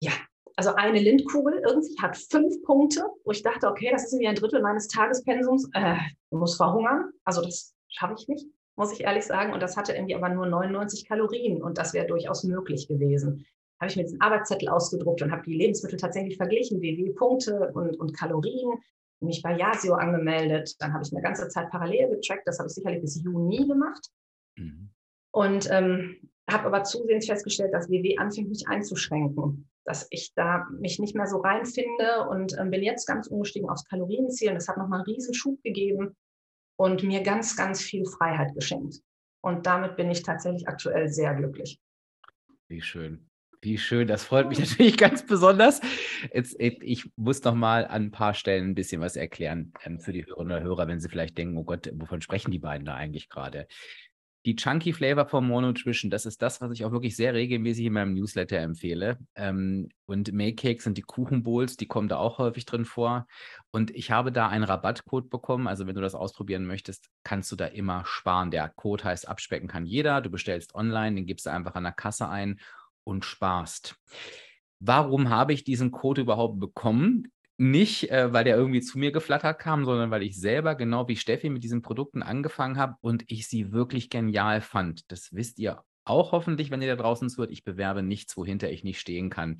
ja, also eine Lindkugel irgendwie hat fünf Punkte, wo ich dachte, okay, das ist irgendwie ein Drittel meines Tagespensums, äh, muss verhungern, also das schaffe ich nicht muss ich ehrlich sagen. Und das hatte irgendwie aber nur 99 Kalorien und das wäre durchaus möglich gewesen. Habe ich mir jetzt einen Arbeitszettel ausgedruckt und habe die Lebensmittel tatsächlich verglichen, wie Punkte und, und Kalorien, mich bei Yasio angemeldet. Dann habe ich eine ganze Zeit parallel getrackt. Das habe ich sicherlich bis Juni gemacht. Mhm. Und ähm, habe aber zusehends festgestellt, dass WW anfängt, mich einzuschränken, dass ich da mich nicht mehr so reinfinde und ähm, bin jetzt ganz umgestiegen aufs Kalorienziel. Und das hat nochmal einen Riesenschub gegeben und mir ganz, ganz viel Freiheit geschenkt. Und damit bin ich tatsächlich aktuell sehr glücklich. Wie schön. Wie schön, das freut mich *laughs* natürlich ganz besonders. Jetzt, ich muss noch mal an ein paar Stellen ein bisschen was erklären ähm, für die Hörerinnen und Hörer, wenn sie vielleicht denken, oh Gott, wovon sprechen die beiden da eigentlich gerade? Die Chunky Flavor von More Nutrition, das ist das, was ich auch wirklich sehr regelmäßig in meinem Newsletter empfehle. Ähm, und Make Cakes und die Kuchenbowls, die kommen da auch häufig drin vor. Und ich habe da einen Rabattcode bekommen. Also wenn du das ausprobieren möchtest, kannst du da immer sparen. Der Code heißt Abspecken kann jeder. Du bestellst online, den gibst du einfach an der Kasse ein und sparst. Warum habe ich diesen Code überhaupt bekommen? Nicht, äh, weil der irgendwie zu mir geflattert kam, sondern weil ich selber, genau wie Steffi, mit diesen Produkten angefangen habe und ich sie wirklich genial fand. Das wisst ihr auch hoffentlich, wenn ihr da draußen zuhört. Ich bewerbe nichts, wohinter ich nicht stehen kann.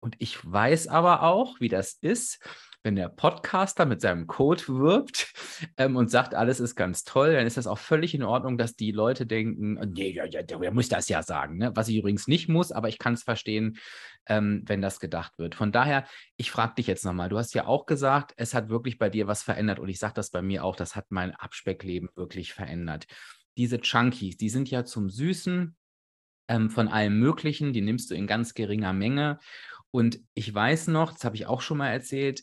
Und ich weiß aber auch, wie das ist, wenn der Podcaster mit seinem Code wirbt *laughs* ähm, und sagt, alles ist ganz toll, dann ist das auch völlig in Ordnung, dass die Leute denken, nee, ja, ja, der muss das ja sagen. Ne? Was ich übrigens nicht muss, aber ich kann es verstehen, ähm, wenn das gedacht wird. Von daher, ich frage dich jetzt nochmal, du hast ja auch gesagt, es hat wirklich bei dir was verändert und ich sage das bei mir auch, das hat mein Abspeckleben wirklich verändert. Diese Chunkies, die sind ja zum Süßen ähm, von allem Möglichen, die nimmst du in ganz geringer Menge. Und ich weiß noch, das habe ich auch schon mal erzählt,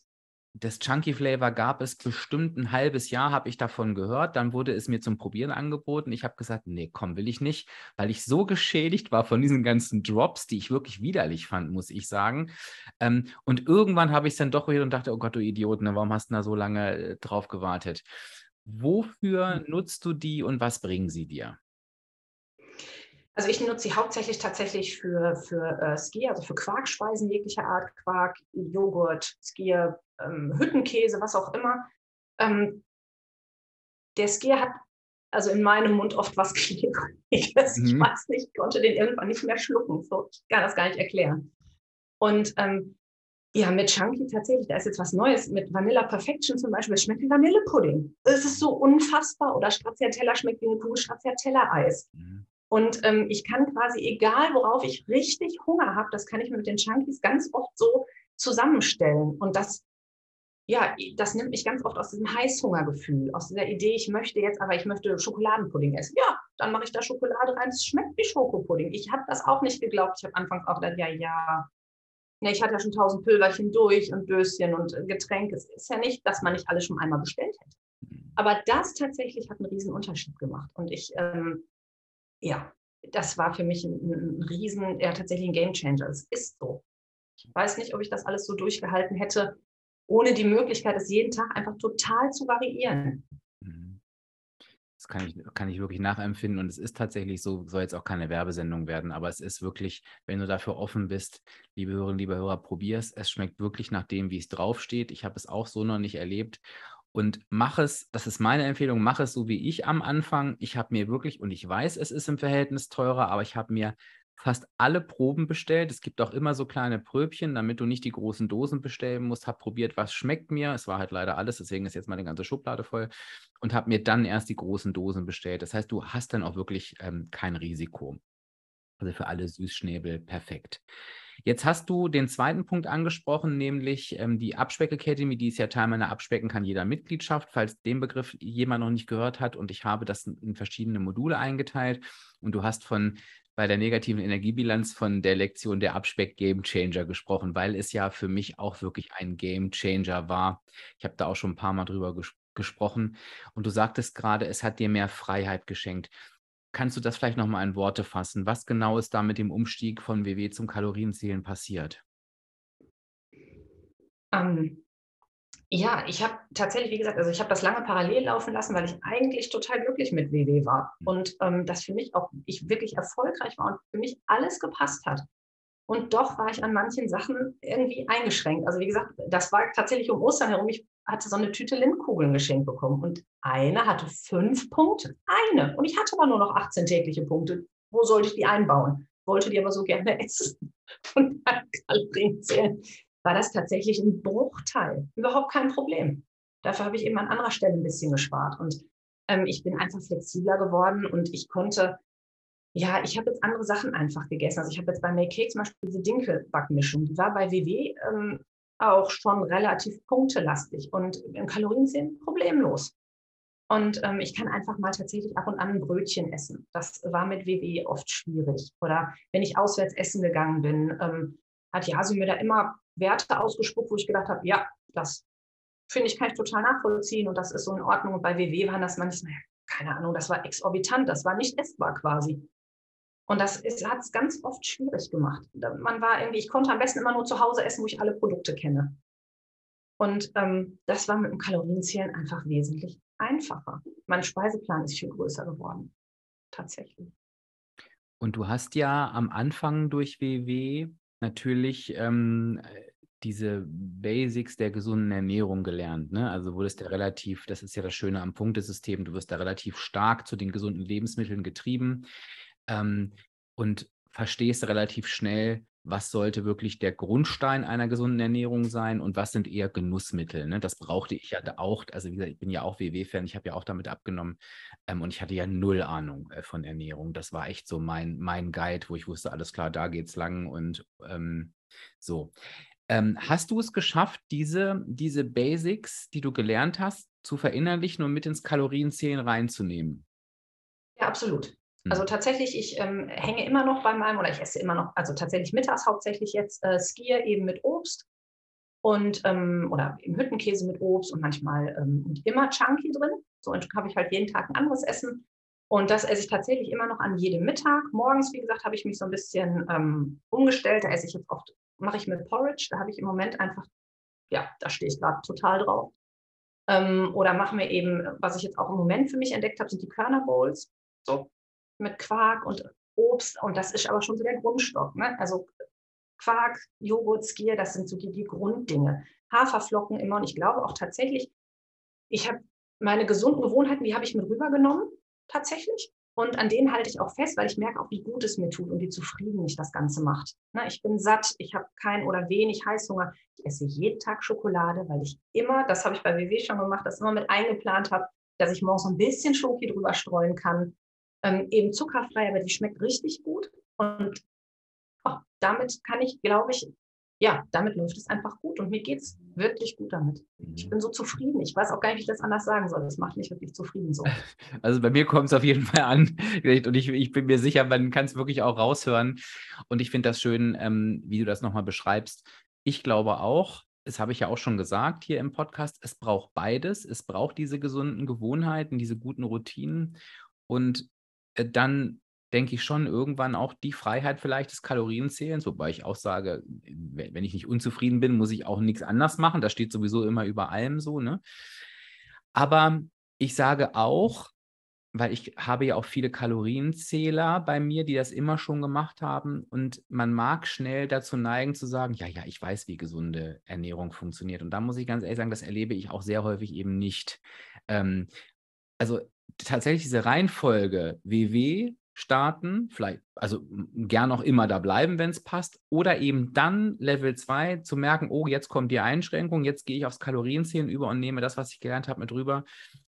das Chunky Flavor gab es bestimmt ein halbes Jahr, habe ich davon gehört. Dann wurde es mir zum Probieren angeboten. Ich habe gesagt, nee, komm, will ich nicht, weil ich so geschädigt war von diesen ganzen Drops, die ich wirklich widerlich fand, muss ich sagen. Ähm, und irgendwann habe ich es dann doch wieder und dachte, oh Gott, du Idioten, ne, warum hast du da so lange äh, drauf gewartet? Wofür hm. nutzt du die und was bringen sie dir? Also ich nutze sie hauptsächlich tatsächlich für, für äh, Skier, also für Quarkspeisen jeglicher Art, Quark, Joghurt, Skier, ähm, Hüttenkäse, was auch immer. Ähm, der Skier hat also in meinem Mund oft was *laughs* Klebriges. Mhm. Ich weiß nicht, ich konnte den irgendwann nicht mehr schlucken. So, ich kann das gar nicht erklären. Und ähm, ja, mit Chunky tatsächlich, da ist jetzt was Neues. Mit Vanilla Perfection zum Beispiel, es schmeckt wie Vanillepudding. Es ist so unfassbar. Oder Stracciatella schmeckt wie eine Kugel Stracciatella-Eis. Mhm. Und ähm, ich kann quasi, egal worauf ich richtig Hunger habe, das kann ich mir mit den Chunkies ganz oft so zusammenstellen. Und das, ja, das nimmt mich ganz oft aus diesem Heißhungergefühl, aus dieser Idee, ich möchte jetzt, aber ich möchte Schokoladenpudding essen. Ja, dann mache ich da Schokolade rein. Es schmeckt wie Schokopudding. Ich habe das auch nicht geglaubt. Ich habe anfangs auch gedacht, ja, ja. Ne, ich hatte ja schon tausend Pülverchen durch und Döschen und Getränke. Es ist ja nicht, dass man nicht alles schon einmal bestellt hätte. Mhm. Aber das tatsächlich hat einen riesen Unterschied gemacht. Und ich ähm, ja, das war für mich ein, ein riesen, ja tatsächlich ein Gamechanger. Es ist so. Ich weiß nicht, ob ich das alles so durchgehalten hätte, ohne die Möglichkeit, es jeden Tag einfach total zu variieren. Mhm. Das kann ich, kann ich wirklich nachempfinden und es ist tatsächlich so, soll jetzt auch keine Werbesendung werden, aber es ist wirklich, wenn du dafür offen bist, liebe Hörerinnen, liebe Hörer, probier es. Es schmeckt wirklich nach dem, wie es draufsteht. Ich habe es auch so noch nicht erlebt und mach es, das ist meine Empfehlung, mach es so wie ich am Anfang. Ich habe mir wirklich, und ich weiß, es ist im Verhältnis teurer, aber ich habe mir fast alle Proben bestellt. Es gibt auch immer so kleine Pröbchen, damit du nicht die großen Dosen bestellen musst. Habe probiert, was schmeckt mir. Es war halt leider alles, deswegen ist jetzt meine ganze Schublade voll. Und habe mir dann erst die großen Dosen bestellt. Das heißt, du hast dann auch wirklich ähm, kein Risiko. Also für alle Süßschnäbel perfekt. Jetzt hast du den zweiten Punkt angesprochen, nämlich ähm, die Abspeck Academy, die ist ja Teil meiner Abspecken kann jeder Mitgliedschaft, falls den Begriff jemand noch nicht gehört hat. Und ich habe das in verschiedene Module eingeteilt. Und du hast von bei der negativen Energiebilanz von der Lektion der Abspeck Game Changer gesprochen, weil es ja für mich auch wirklich ein Game Changer war. Ich habe da auch schon ein paar Mal drüber ges gesprochen. Und du sagtest gerade, es hat dir mehr Freiheit geschenkt. Kannst du das vielleicht nochmal in Worte fassen? Was genau ist da mit dem Umstieg von WW zum Kalorienzählen passiert? Ähm, ja, ich habe tatsächlich, wie gesagt, also ich habe das lange parallel laufen lassen, weil ich eigentlich total glücklich mit WW war hm. und ähm, das für mich auch ich wirklich erfolgreich war und für mich alles gepasst hat. Und doch war ich an manchen Sachen irgendwie eingeschränkt. Also wie gesagt, das war tatsächlich um Ostern herum. Ich hatte so eine Tüte Lindkugeln geschenkt bekommen und eine hatte fünf Punkte. Eine. Und ich hatte aber nur noch 18 tägliche Punkte. Wo sollte ich die einbauen? Wollte die aber so gerne essen. Von Kalorien zählen. War das tatsächlich ein Bruchteil. Überhaupt kein Problem. Dafür habe ich eben an anderer Stelle ein bisschen gespart. Und ähm, ich bin einfach flexibler geworden und ich konnte ja, ich habe jetzt andere Sachen einfach gegessen. Also ich habe jetzt bei Make Cake zum Beispiel diese Dinkelbackmischung. Die war bei WW ähm, auch schon relativ punktelastig und im Kalorienzählen problemlos. Und ähm, ich kann einfach mal tatsächlich ab und an ein Brötchen essen. Das war mit WW oft schwierig. Oder wenn ich auswärts essen gegangen bin, ähm, hat Yasu mir da immer Werte ausgespuckt, wo ich gedacht habe, ja, das finde ich, kann ich total nachvollziehen und das ist so in Ordnung. Und bei WW waren das manchmal, keine Ahnung, das war exorbitant, das war nicht essbar quasi. Und das hat es ganz oft schwierig gemacht. Man war irgendwie, ich konnte am besten immer nur zu Hause essen, wo ich alle Produkte kenne. Und ähm, das war mit dem Kalorienzählen einfach wesentlich einfacher. Mein Speiseplan ist viel größer geworden. Tatsächlich. Und du hast ja am Anfang durch WW natürlich ähm, diese Basics der gesunden Ernährung gelernt. Ne? Also wurdest du relativ, das ist ja das Schöne am Punktesystem, du wirst da relativ stark zu den gesunden Lebensmitteln getrieben ähm, und verstehst relativ schnell, was sollte wirklich der Grundstein einer gesunden Ernährung sein und was sind eher Genussmittel. Ne? Das brauchte ich ja auch. Also wie gesagt, ich bin ja auch WW-Fan, ich habe ja auch damit abgenommen ähm, und ich hatte ja null Ahnung äh, von Ernährung. Das war echt so mein, mein Guide, wo ich wusste, alles klar, da geht's lang und ähm, so. Ähm, hast du es geschafft, diese, diese Basics, die du gelernt hast, zu verinnerlichen und mit ins Kalorienzählen reinzunehmen? Ja, absolut. Also hm. tatsächlich, ich ähm, hänge immer noch bei meinem, oder ich esse immer noch, also tatsächlich mittags hauptsächlich jetzt äh, Skier eben mit Obst und ähm, oder im Hüttenkäse mit Obst und manchmal ähm, und immer Chunky drin. So habe ich halt jeden Tag ein anderes Essen. Und das esse ich tatsächlich immer noch an jedem Mittag. Morgens, wie gesagt, habe ich mich so ein bisschen ähm, umgestellt. Da esse ich jetzt oft, mache ich mit Porridge. Da habe ich im Moment einfach, ja, da stehe ich gerade total drauf. Ähm, oder mache mir eben, was ich jetzt auch im Moment für mich entdeckt habe, sind die Körner Bowls. So, mit Quark und Obst. Und das ist aber schon so der Grundstock. Ne? Also Quark, Joghurt, Skier, das sind so die, die Grunddinge. Haferflocken immer. Und ich glaube auch tatsächlich, ich habe meine gesunden Gewohnheiten, die habe ich mit rübergenommen, tatsächlich. Und an denen halte ich auch fest, weil ich merke auch, wie gut es mir tut und wie zufrieden mich das Ganze macht. Ne, ich bin satt, ich habe kein oder wenig Heißhunger. Ich esse jeden Tag Schokolade, weil ich immer, das habe ich bei WW schon gemacht, das immer mit eingeplant habe, dass ich morgens ein bisschen Schoki drüber streuen kann ähm, eben zuckerfrei, aber die schmeckt richtig gut. Und oh, damit kann ich, glaube ich, ja, damit läuft es einfach gut und mir geht es wirklich gut damit. Ich mhm. bin so zufrieden. Ich weiß auch gar nicht, wie ich das anders sagen soll. Das macht mich wirklich zufrieden so. *laughs* Also bei mir kommt es auf jeden Fall an *laughs* und ich, ich bin mir sicher, man kann es wirklich auch raushören. Und ich finde das schön, ähm, wie du das nochmal beschreibst. Ich glaube auch, das habe ich ja auch schon gesagt hier im Podcast, es braucht beides. Es braucht diese gesunden Gewohnheiten, diese guten Routinen. Und dann denke ich schon irgendwann auch die Freiheit vielleicht des Kalorienzählens, wobei ich auch sage, wenn ich nicht unzufrieden bin, muss ich auch nichts anders machen. Das steht sowieso immer über allem so. Ne? Aber ich sage auch, weil ich habe ja auch viele Kalorienzähler bei mir, die das immer schon gemacht haben. Und man mag schnell dazu neigen zu sagen, ja, ja, ich weiß, wie gesunde Ernährung funktioniert. Und da muss ich ganz ehrlich sagen, das erlebe ich auch sehr häufig eben nicht. Ähm, also tatsächlich diese Reihenfolge WW starten, vielleicht, also gern auch immer da bleiben, wenn es passt, oder eben dann Level 2 zu merken, oh, jetzt kommt die Einschränkung, jetzt gehe ich aufs Kalorienzählen über und nehme das, was ich gelernt habe, mit rüber,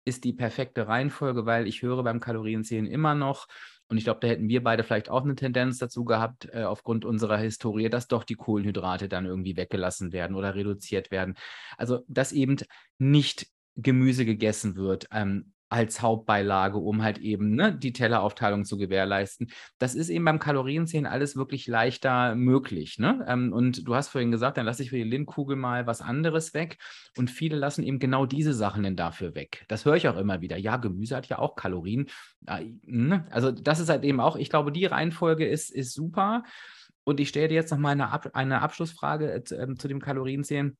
ist die perfekte Reihenfolge, weil ich höre beim Kalorienzählen immer noch, und ich glaube, da hätten wir beide vielleicht auch eine Tendenz dazu gehabt, äh, aufgrund unserer Historie, dass doch die Kohlenhydrate dann irgendwie weggelassen werden oder reduziert werden. Also, dass eben nicht Gemüse gegessen wird, ähm, als Hauptbeilage, um halt eben ne, die Telleraufteilung zu gewährleisten. Das ist eben beim Kalorienzählen alles wirklich leichter möglich. Ne? Ähm, und du hast vorhin gesagt, dann lasse ich für die Lindkugel mal was anderes weg. Und viele lassen eben genau diese Sachen denn dafür weg. Das höre ich auch immer wieder. Ja, Gemüse hat ja auch Kalorien. Ne? Also das ist halt eben auch, ich glaube, die Reihenfolge ist, ist super. Und ich stelle dir jetzt noch mal eine, Ab eine Abschlussfrage äh, zu dem Kalorienzählen.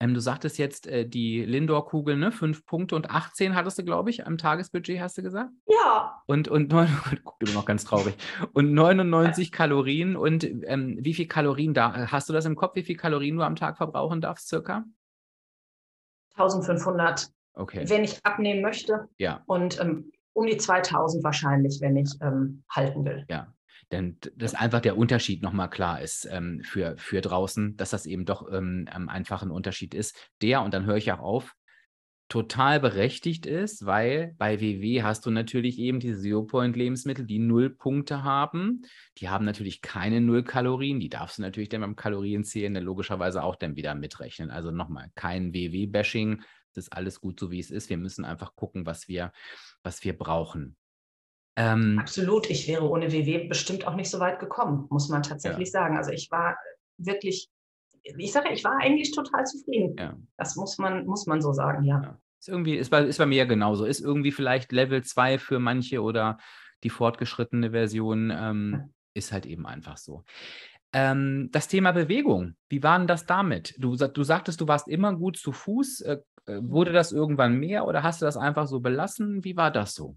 Ähm, du sagtest jetzt äh, die Lindor-Kugel, ne? Fünf Punkte und 18 hattest du, glaube ich, am Tagesbudget, hast du gesagt? Ja. Und, und neun, *laughs* guck immer noch ganz traurig. Und 99 Kalorien. Und ähm, wie viel Kalorien da? Hast du das im Kopf, wie viel Kalorien du am Tag verbrauchen darfst, circa? 1500. Okay. Wenn ich abnehmen möchte. Ja. Und ähm, um die 2000 wahrscheinlich, wenn ich ähm, halten will. Ja. Denn dass einfach der Unterschied nochmal klar ist ähm, für, für draußen, dass das eben doch ähm, einfach ein Unterschied ist, der, und dann höre ich auch auf, total berechtigt ist, weil bei WW hast du natürlich eben diese Zero-Point-Lebensmittel, die null Punkte haben. Die haben natürlich keine null Kalorien. Die darfst du natürlich dann beim Kalorienzählen dann logischerweise auch dann wieder mitrechnen. Also nochmal, kein WW-Bashing, Es ist alles gut so, wie es ist. Wir müssen einfach gucken, was wir, was wir brauchen. Ähm, Absolut. Ich wäre ohne WW bestimmt auch nicht so weit gekommen, muss man tatsächlich ja. sagen. Also ich war wirklich, ich sage, ich war eigentlich total zufrieden. Ja. Das muss man, muss man so sagen, ja. ja. Ist irgendwie, ist bei, ist bei mir genauso. Ist irgendwie vielleicht Level 2 für manche oder die fortgeschrittene Version ähm, ist halt eben einfach so. Ähm, das Thema Bewegung, wie war denn das damit? Du, du sagtest, du warst immer gut zu Fuß. Äh, äh, wurde das irgendwann mehr oder hast du das einfach so belassen? Wie war das so?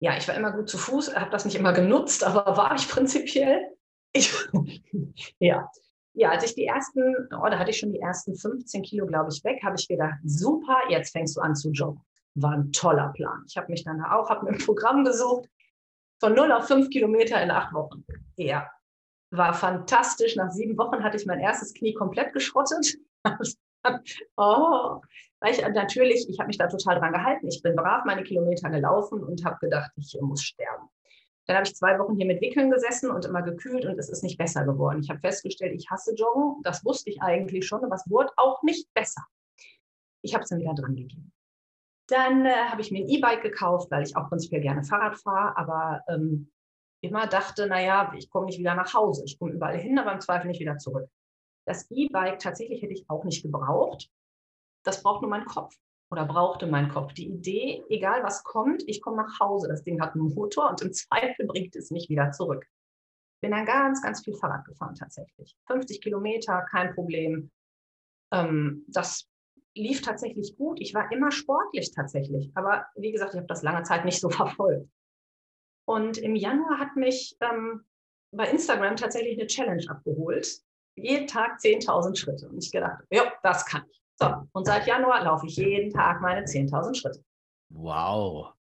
Ja, ich war immer gut zu Fuß, habe das nicht immer genutzt, aber *laughs* war ich prinzipiell. Ich, *laughs* ja, ja, als ich die ersten, oh, da hatte ich schon die ersten 15 Kilo, glaube ich, weg, habe ich gedacht, super, jetzt fängst du an zu joggen. War ein toller Plan. Ich habe mich dann auch, habe mir ein Programm gesucht, von 0 auf 5 Kilometer in acht Wochen. Ja, war fantastisch. Nach sieben Wochen hatte ich mein erstes Knie komplett geschrottet. *laughs* *laughs* oh, weil ich natürlich, ich habe mich da total dran gehalten. Ich bin brav meine Kilometer gelaufen und habe gedacht, ich muss sterben. Dann habe ich zwei Wochen hier mit Wickeln gesessen und immer gekühlt und es ist nicht besser geworden. Ich habe festgestellt, ich hasse Joggen. Das wusste ich eigentlich schon, aber es wurde auch nicht besser. Ich habe es dann wieder dran gegeben. Dann äh, habe ich mir ein E-Bike gekauft, weil ich auch prinzipiell gerne Fahrrad fahre, aber ähm, immer dachte, naja, ich komme nicht wieder nach Hause. Ich komme überall hin, aber im Zweifel nicht wieder zurück. Das E-Bike tatsächlich hätte ich auch nicht gebraucht. Das braucht nur mein Kopf oder brauchte mein Kopf. Die Idee, egal was kommt, ich komme nach Hause. Das Ding hat einen Motor und im Zweifel bringt es mich wieder zurück. Bin dann ganz, ganz viel Fahrrad gefahren tatsächlich. 50 Kilometer, kein Problem. Ähm, das lief tatsächlich gut. Ich war immer sportlich tatsächlich. Aber wie gesagt, ich habe das lange Zeit nicht so *laughs* verfolgt. Und im Januar hat mich ähm, bei Instagram tatsächlich eine Challenge abgeholt. Jeden Tag 10.000 Schritte. Und ich gedacht, ja, das kann ich. So, und seit Januar laufe ich jeden Tag meine 10.000 Schritte. Wow.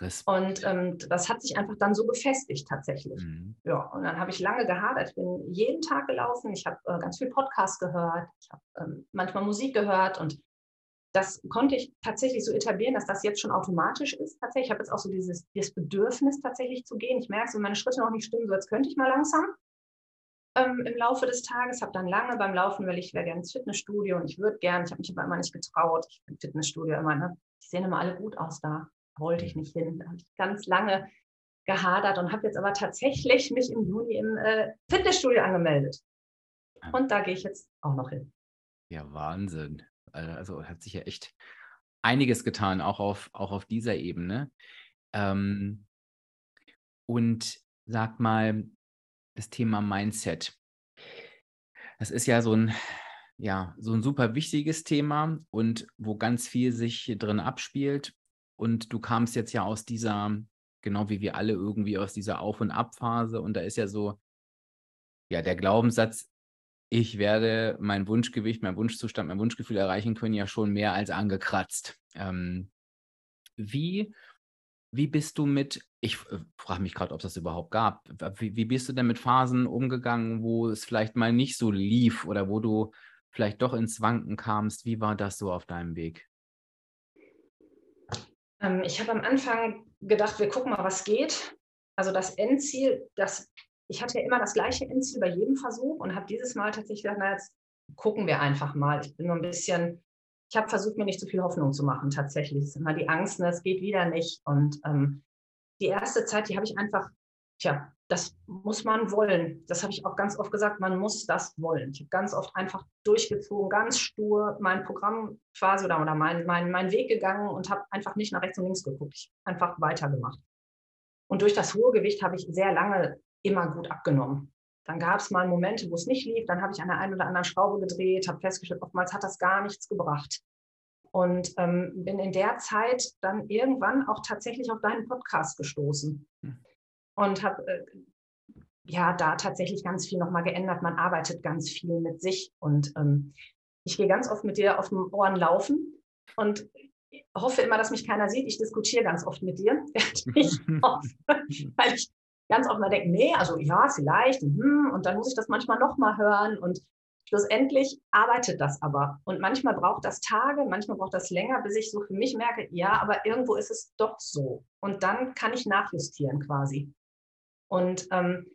Respekt. Und ähm, das hat sich einfach dann so befestigt tatsächlich. Mhm. Ja, und dann habe ich lange gehadert. Ich bin jeden Tag gelaufen. Ich habe äh, ganz viel Podcast gehört. Ich habe ähm, manchmal Musik gehört und das konnte ich tatsächlich so etablieren, dass das jetzt schon automatisch ist. Tatsächlich, ich habe jetzt auch so dieses, dieses Bedürfnis tatsächlich zu gehen. Ich merke, so meine Schritte noch nicht stimmen, so jetzt könnte ich mal langsam ähm, im Laufe des Tages. Habe dann lange beim Laufen, weil ich wäre gerne ins Fitnessstudio und ich würde gerne. Ich habe mich aber immer nicht getraut. Ich bin Fitnessstudio immer, ne? Die sehen immer alle gut aus da. Wollte ich nicht hin. Da habe ich ganz lange gehadert und habe jetzt aber tatsächlich mich im Juni im äh, Fitnessstudio angemeldet. Und da gehe ich jetzt auch noch hin. Ja, Wahnsinn. Also hat sich ja echt einiges getan, auch auf, auch auf dieser Ebene. Ähm, und sag mal, das Thema Mindset. Das ist ja so ein, ja, so ein super wichtiges Thema und wo ganz viel sich drin abspielt. Und du kamst jetzt ja aus dieser, genau wie wir alle irgendwie aus dieser Auf- und Abphase. Und da ist ja so, ja, der Glaubenssatz, ich werde mein Wunschgewicht, mein Wunschzustand, mein Wunschgefühl erreichen können, ja schon mehr als angekratzt. Ähm, wie, wie bist du mit, ich äh, frage mich gerade, ob es das überhaupt gab, wie, wie bist du denn mit Phasen umgegangen, wo es vielleicht mal nicht so lief oder wo du vielleicht doch ins Wanken kamst? Wie war das so auf deinem Weg? Ähm, ich habe am Anfang gedacht, wir gucken mal, was geht. Also das Endziel, das ich hatte ja immer das gleiche Endziel bei jedem Versuch und habe dieses Mal tatsächlich gedacht, na jetzt gucken wir einfach mal. Ich bin nur ein bisschen, ich habe versucht, mir nicht zu viel Hoffnung zu machen tatsächlich. Es ist immer die Angst, ne, es geht wieder nicht. Und ähm, die erste Zeit, die habe ich einfach, tja, das muss man wollen. Das habe ich auch ganz oft gesagt, man muss das wollen. Ich habe ganz oft einfach durchgezogen, ganz stur mein Programm quasi oder, oder mein, mein, mein Weg gegangen und habe einfach nicht nach rechts und links geguckt. Ich habe einfach weitergemacht. Und durch das hohe Gewicht habe ich sehr lange immer gut abgenommen. Dann gab es mal Momente, wo es nicht lief, dann habe ich an der einen oder anderen Schraube gedreht, habe festgestellt, oftmals hat das gar nichts gebracht. Und ähm, bin in der Zeit dann irgendwann auch tatsächlich auf deinen Podcast gestoßen hm. und habe äh, ja da tatsächlich ganz viel nochmal geändert. Man arbeitet ganz viel mit sich und ähm, ich gehe ganz oft mit dir auf den Ohren laufen und hoffe immer, dass mich keiner sieht. Ich diskutiere ganz oft mit dir, *laughs* ich hoffe, *laughs* weil ich ganz oft mal denken, nee, also ja, vielleicht, hm, und dann muss ich das manchmal nochmal hören und schlussendlich arbeitet das aber. Und manchmal braucht das Tage, manchmal braucht das länger, bis ich so für mich merke, ja, aber irgendwo ist es doch so. Und dann kann ich nachjustieren quasi. Und ähm,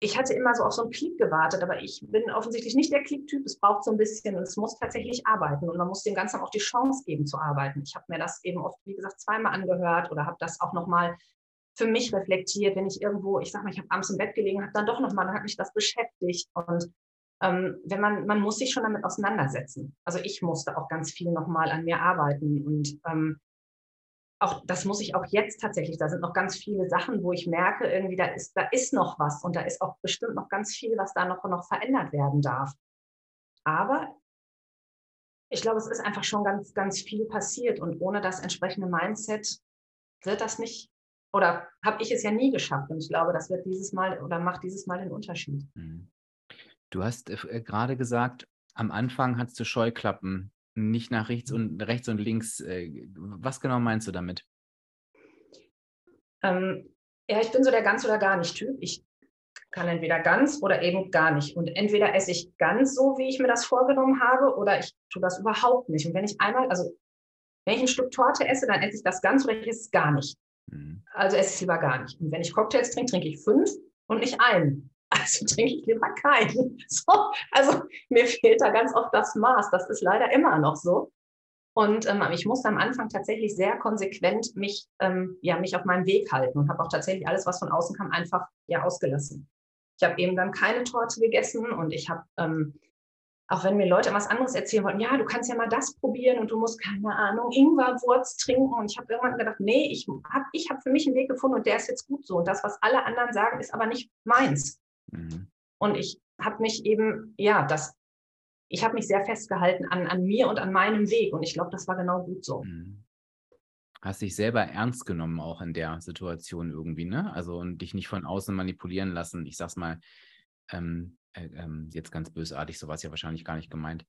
ich hatte immer so auf so einen Klick gewartet, aber ich bin offensichtlich nicht der Klicktyp. Es braucht so ein bisschen und es muss tatsächlich arbeiten und man muss dem Ganzen auch die Chance geben zu arbeiten. Ich habe mir das eben oft, wie gesagt, zweimal angehört oder habe das auch nochmal für mich reflektiert, wenn ich irgendwo, ich sag mal, ich habe abends im Bett gelegen, habe dann doch nochmal, dann hat mich das beschäftigt und ähm, wenn man, man muss sich schon damit auseinandersetzen. Also ich musste auch ganz viel nochmal an mir arbeiten und ähm, auch das muss ich auch jetzt tatsächlich, da sind noch ganz viele Sachen, wo ich merke, irgendwie, da ist, da ist noch was und da ist auch bestimmt noch ganz viel, was da noch, noch verändert werden darf. Aber ich glaube, es ist einfach schon ganz, ganz viel passiert und ohne das entsprechende Mindset wird das nicht, oder habe ich es ja nie geschafft und ich glaube, das wird dieses Mal oder macht dieses Mal den Unterschied. Mhm. Du hast äh, gerade gesagt, am Anfang hattest du Scheuklappen nicht nach rechts und rechts und links. Äh, was genau meinst du damit? Ähm, ja, ich bin so der ganz oder gar nicht Typ. Ich kann entweder ganz oder eben gar nicht. Und entweder esse ich ganz so, wie ich mir das vorgenommen habe, oder ich tue das überhaupt nicht. Und wenn ich einmal, also wenn ich ein Stück Torte esse, dann esse ich das ganz oder ich esse es gar nicht. Mhm. Also esse ich lieber gar nicht. Und wenn ich Cocktails trinke, trinke ich fünf und nicht einen. *laughs* Also trinke ich lieber keinen. *laughs* So, also mir fehlt da ganz oft das Maß. Das ist leider immer noch so. Und ähm, ich musste am Anfang tatsächlich sehr konsequent mich, ähm, ja, mich auf meinen Weg halten und habe auch tatsächlich alles, was von außen kam, einfach ja, ausgelassen. Ich habe eben dann keine Torte gegessen und ich habe, ähm, auch wenn mir Leute was anderes erzählen wollten, ja, du kannst ja mal das probieren und du musst, keine Ahnung, Ingwerwurz trinken. Und ich habe irgendwann gedacht, nee, ich habe ich hab für mich einen Weg gefunden und der ist jetzt gut so. Und das, was alle anderen sagen, ist aber nicht meins. Mhm. Und ich habe mich eben, ja, das, ich habe mich sehr festgehalten an, an mir und an meinem Weg. Und ich glaube, das war genau gut so. Mhm. Hast dich selber ernst genommen auch in der Situation irgendwie, ne? Also und dich nicht von außen manipulieren lassen. Ich sag's mal, ähm, äh, ähm, jetzt ganz bösartig, sowas ja wahrscheinlich gar nicht gemeint.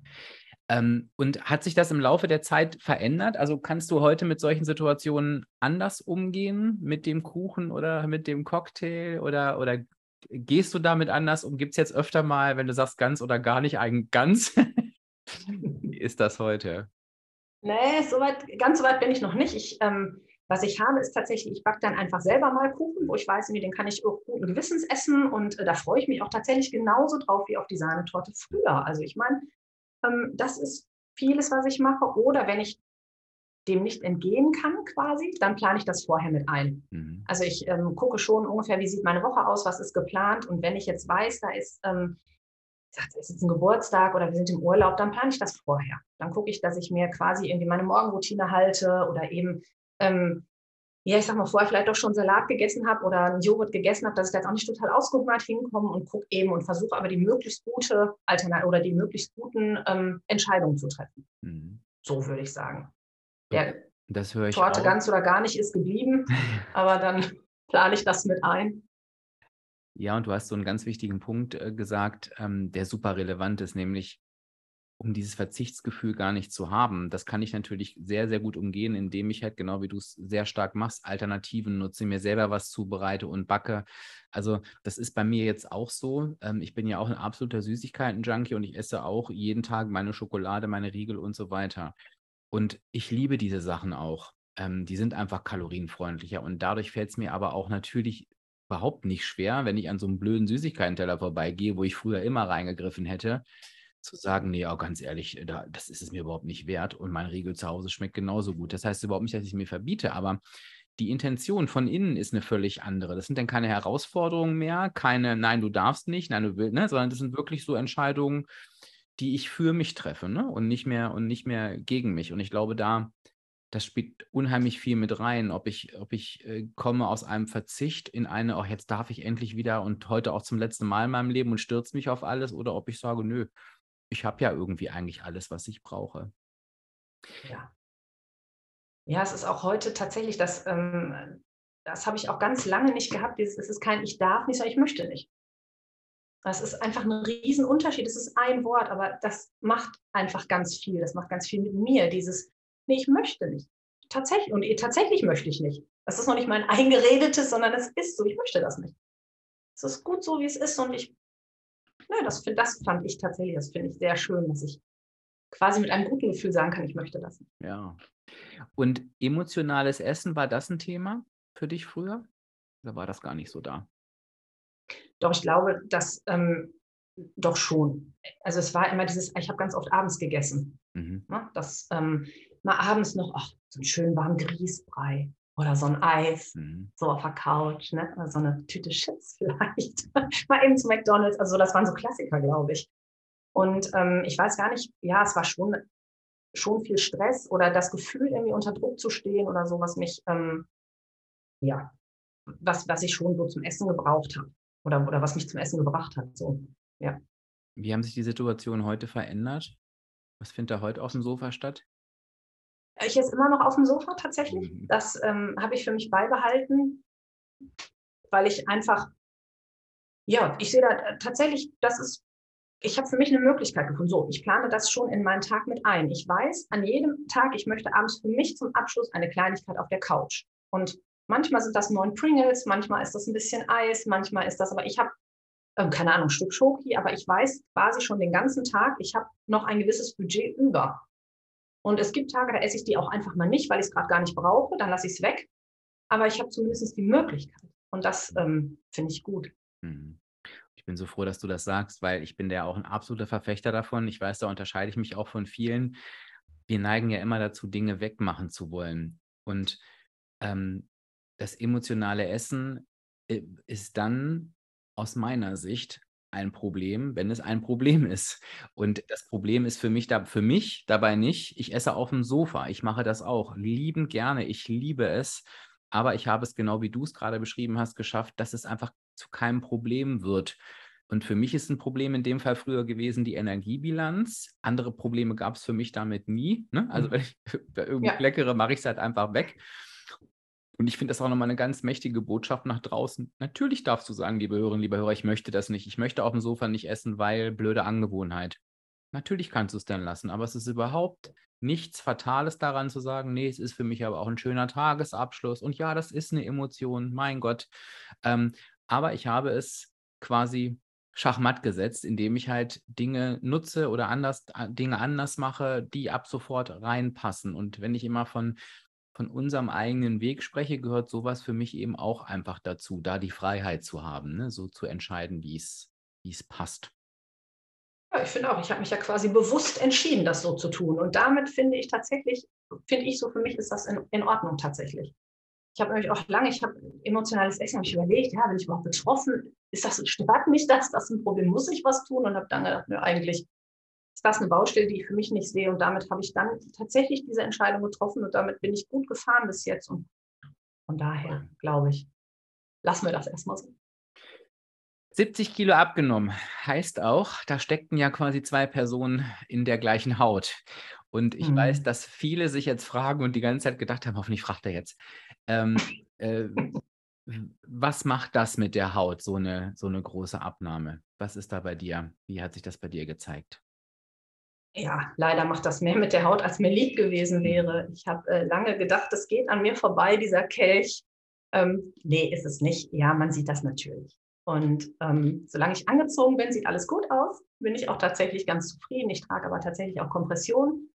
Ähm, und hat sich das im Laufe der Zeit verändert? Also kannst du heute mit solchen Situationen anders umgehen, mit dem Kuchen oder mit dem Cocktail oder, oder gehst du damit anders um? Gibt es jetzt öfter mal, wenn du sagst ganz oder gar nicht, ein ganz? *laughs* Wie ist das heute? Nee, so weit, ganz so weit bin ich noch nicht. Ich, ähm, was ich habe, ist tatsächlich, ich backe dann einfach selber mal Kuchen, wo ich weiß, den kann ich auch guten Gewissens essen und äh, da freue ich mich auch tatsächlich genauso drauf wie auf die Sahnetorte früher. Also ich meine, ähm, das ist vieles, was ich mache. Oder wenn ich dem nicht entgehen kann quasi, dann plane ich das vorher mit ein. Mhm. Also ich ähm, gucke schon ungefähr, wie sieht meine Woche aus, was ist geplant und wenn ich jetzt weiß, da ist, ähm, es ist jetzt ein Geburtstag oder wir sind im Urlaub, dann plane ich das vorher. Dann gucke ich, dass ich mir quasi irgendwie meine Morgenroutine halte oder eben, ähm, ja, ich sag mal, vorher vielleicht doch schon Salat gegessen habe oder einen Joghurt gegessen habe, dass ich da jetzt auch nicht total ausgehungert hinkomme und gucke eben und versuche aber die möglichst gute Alternative oder die möglichst guten ähm, Entscheidungen zu treffen. Mhm. So würde ich sagen. Der das höre ich Torte auch. ganz oder gar nicht ist geblieben, *laughs* aber dann plane ich das mit ein. Ja, und du hast so einen ganz wichtigen Punkt äh, gesagt, ähm, der super relevant ist, nämlich um dieses Verzichtsgefühl gar nicht zu haben. Das kann ich natürlich sehr, sehr gut umgehen, indem ich halt, genau wie du es sehr stark machst, Alternativen nutze, mir selber was zubereite und backe. Also das ist bei mir jetzt auch so. Ähm, ich bin ja auch ein absoluter Süßigkeiten-Junkie und ich esse auch jeden Tag meine Schokolade, meine Riegel und so weiter. Und ich liebe diese Sachen auch. Ähm, die sind einfach kalorienfreundlicher und dadurch fällt es mir aber auch natürlich überhaupt nicht schwer, wenn ich an so einem blöden Süßigkeiten-Teller vorbeigehe, wo ich früher immer reingegriffen hätte, zu sagen, nee, auch ganz ehrlich, da, das ist es mir überhaupt nicht wert und mein Riegel zu Hause schmeckt genauso gut. Das heißt überhaupt nicht, dass ich mir verbiete, aber die Intention von innen ist eine völlig andere. Das sind dann keine Herausforderungen mehr, keine, nein, du darfst nicht, nein, du willst, ne, sondern das sind wirklich so Entscheidungen, die ich für mich treffe, ne? Und nicht mehr und nicht mehr gegen mich. Und ich glaube, da, das spielt unheimlich viel mit rein, ob ich, ob ich äh, komme aus einem Verzicht in eine, auch jetzt darf ich endlich wieder und heute auch zum letzten Mal in meinem Leben und stürze mich auf alles, oder ob ich sage, nö, ich habe ja irgendwie eigentlich alles, was ich brauche. Ja. Ja, es ist auch heute tatsächlich, das, ähm, das habe ich auch ganz lange nicht gehabt. Dieses, es ist kein Ich darf nicht, sondern ich möchte nicht. Das ist einfach ein Riesenunterschied. Es ist ein Wort, aber das macht einfach ganz viel. Das macht ganz viel mit mir. Dieses, nee, ich möchte nicht. Tatsächlich, und tatsächlich möchte ich nicht. Das ist noch nicht mein *laughs* eingeredetes, sondern es ist so. Ich möchte das nicht. Es ist gut so, wie es ist. Und ich, ne, das, das fand ich tatsächlich, das finde ich sehr schön, dass ich quasi mit einem guten Gefühl sagen kann, ich möchte das. Ja. Und emotionales Essen, war das ein Thema für dich früher? Oder war das gar nicht so da? Doch ich glaube, dass ähm, doch schon. Also es war immer dieses, ich habe ganz oft abends gegessen. Mhm. Ne? Das ähm, mal abends noch, ach, so einen schönen warmen Grießbrei oder so ein Eis, mhm. so auf der Couch, ne? Oder so eine Tüte Chips *laughs* vielleicht. mal eben zu McDonalds. Also das waren so Klassiker, glaube ich. Und ähm, ich weiß gar nicht, ja, es war schon, schon viel Stress oder das Gefühl, irgendwie unter Druck zu stehen oder so, was mich, ähm, ja, was, was ich schon so zum Essen gebraucht habe oder, oder was mich zum Essen gebracht hat. So, ja. Wie haben sich die Situationen heute verändert? Was findet da heute auf dem Sofa statt? Ich esse immer noch auf dem Sofa tatsächlich. Mhm. Das ähm, habe ich für mich beibehalten, weil ich einfach, ja, ich sehe da tatsächlich, das ist, ich habe für mich eine Möglichkeit gefunden. So, ich plane das schon in meinen Tag mit ein. Ich weiß, an jedem Tag, ich möchte abends für mich zum Abschluss eine Kleinigkeit auf der Couch. Und manchmal sind das neun Pringles, manchmal ist das ein bisschen Eis, manchmal ist das, aber ich habe ähm, keine Ahnung, Stück Schoki, aber ich weiß quasi schon den ganzen Tag, ich habe noch ein gewisses Budget über. Und es gibt Tage, da esse ich die auch einfach mal nicht, weil ich es gerade gar nicht brauche, dann lasse ich es weg. Aber ich habe zumindest die Möglichkeit. Und das ähm, finde ich gut. Mhm. Ich bin so froh, dass du das sagst, weil ich bin der auch ein absoluter Verfechter davon. Ich weiß, da unterscheide ich mich auch von vielen. Wir neigen ja immer dazu, Dinge wegmachen zu wollen. Und ähm, das emotionale Essen äh, ist dann aus meiner Sicht ein Problem, wenn es ein Problem *laughs* ist. Und das Problem ist für mich, da, für mich dabei nicht, ich esse auf dem Sofa. Ich mache das auch liebend gerne. Ich liebe es. Aber ich habe es genau wie du es gerade beschrieben hast, geschafft, dass es einfach zu keinem Problem wird. Und für mich ist ein Problem in dem Fall früher gewesen die Energiebilanz. Andere Probleme gab es für mich damit nie. Ne? Also mhm. wenn ich *laughs* irgendwie ja. leckere, mache ich es halt einfach weg. Und ich finde das auch nochmal eine ganz mächtige Botschaft nach draußen. Natürlich darfst du sagen, liebe Hörerinnen, liebe Hörer, ich möchte das nicht. Ich möchte auf dem Sofa nicht essen, weil blöde Angewohnheit. Natürlich kannst du es dann lassen, aber es ist überhaupt nichts Fatales daran zu sagen, nee, es ist für mich aber auch ein schöner Tagesabschluss. Und ja, das ist eine Emotion, mein Gott. Ähm, aber ich habe es quasi schachmatt gesetzt, indem ich halt Dinge nutze oder anders, Dinge anders mache, die ab sofort reinpassen. Und wenn ich immer von von unserem eigenen Weg spreche, gehört sowas für mich eben auch einfach dazu, da die Freiheit zu haben, ne? so zu entscheiden, wie es passt. Ja, ich finde auch, ich habe mich ja quasi bewusst entschieden, das so zu tun. Und damit finde ich tatsächlich, finde ich so, für mich ist das in, in Ordnung tatsächlich. Ich habe nämlich auch lange, ich habe emotionales Essen, habe ich überlegt, ja, bin ich überhaupt betroffen? Ist das, stört mich das? Das ist ein Problem, muss ich was tun? Und habe dann gedacht, ne, eigentlich ist das eine Baustelle, die ich für mich nicht sehe. Und damit habe ich dann tatsächlich diese Entscheidung getroffen und damit bin ich gut gefahren bis jetzt. Und von daher glaube ich, lassen wir das erstmal so. 70 Kilo abgenommen heißt auch, da steckten ja quasi zwei Personen in der gleichen Haut. Und ich mhm. weiß, dass viele sich jetzt fragen und die ganze Zeit gedacht haben, hoffentlich fragt er jetzt, ähm, äh, was macht das mit der Haut, so eine, so eine große Abnahme? Was ist da bei dir? Wie hat sich das bei dir gezeigt? Ja, leider macht das mehr mit der Haut, als mir lieb gewesen wäre. Ich habe äh, lange gedacht, es geht an mir vorbei, dieser Kelch. Ähm, nee, ist es nicht. Ja, man sieht das natürlich. Und ähm, solange ich angezogen bin, sieht alles gut aus. Bin ich auch tatsächlich ganz zufrieden. Ich trage aber tatsächlich auch Kompression.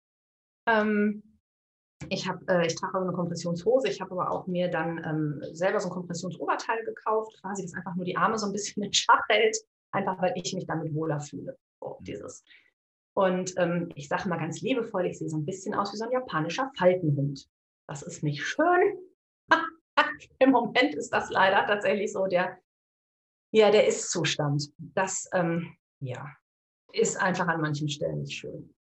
Ähm, ich, hab, äh, ich trage eine Kompressionshose. Ich habe aber auch mir dann ähm, selber so ein Kompressionsoberteil gekauft, quasi, das einfach nur die Arme so ein bisschen *laughs* in Schach hält, einfach weil ich mich damit wohler fühle. So, dieses und ähm, ich sage mal ganz liebevoll, ich sehe so ein bisschen aus wie so ein japanischer Faltenhund. Das ist nicht schön. *laughs* Im Moment ist das leider tatsächlich so der, ja, der Ist-Zustand. Das, ähm, ja, ist einfach an manchen Stellen nicht schön.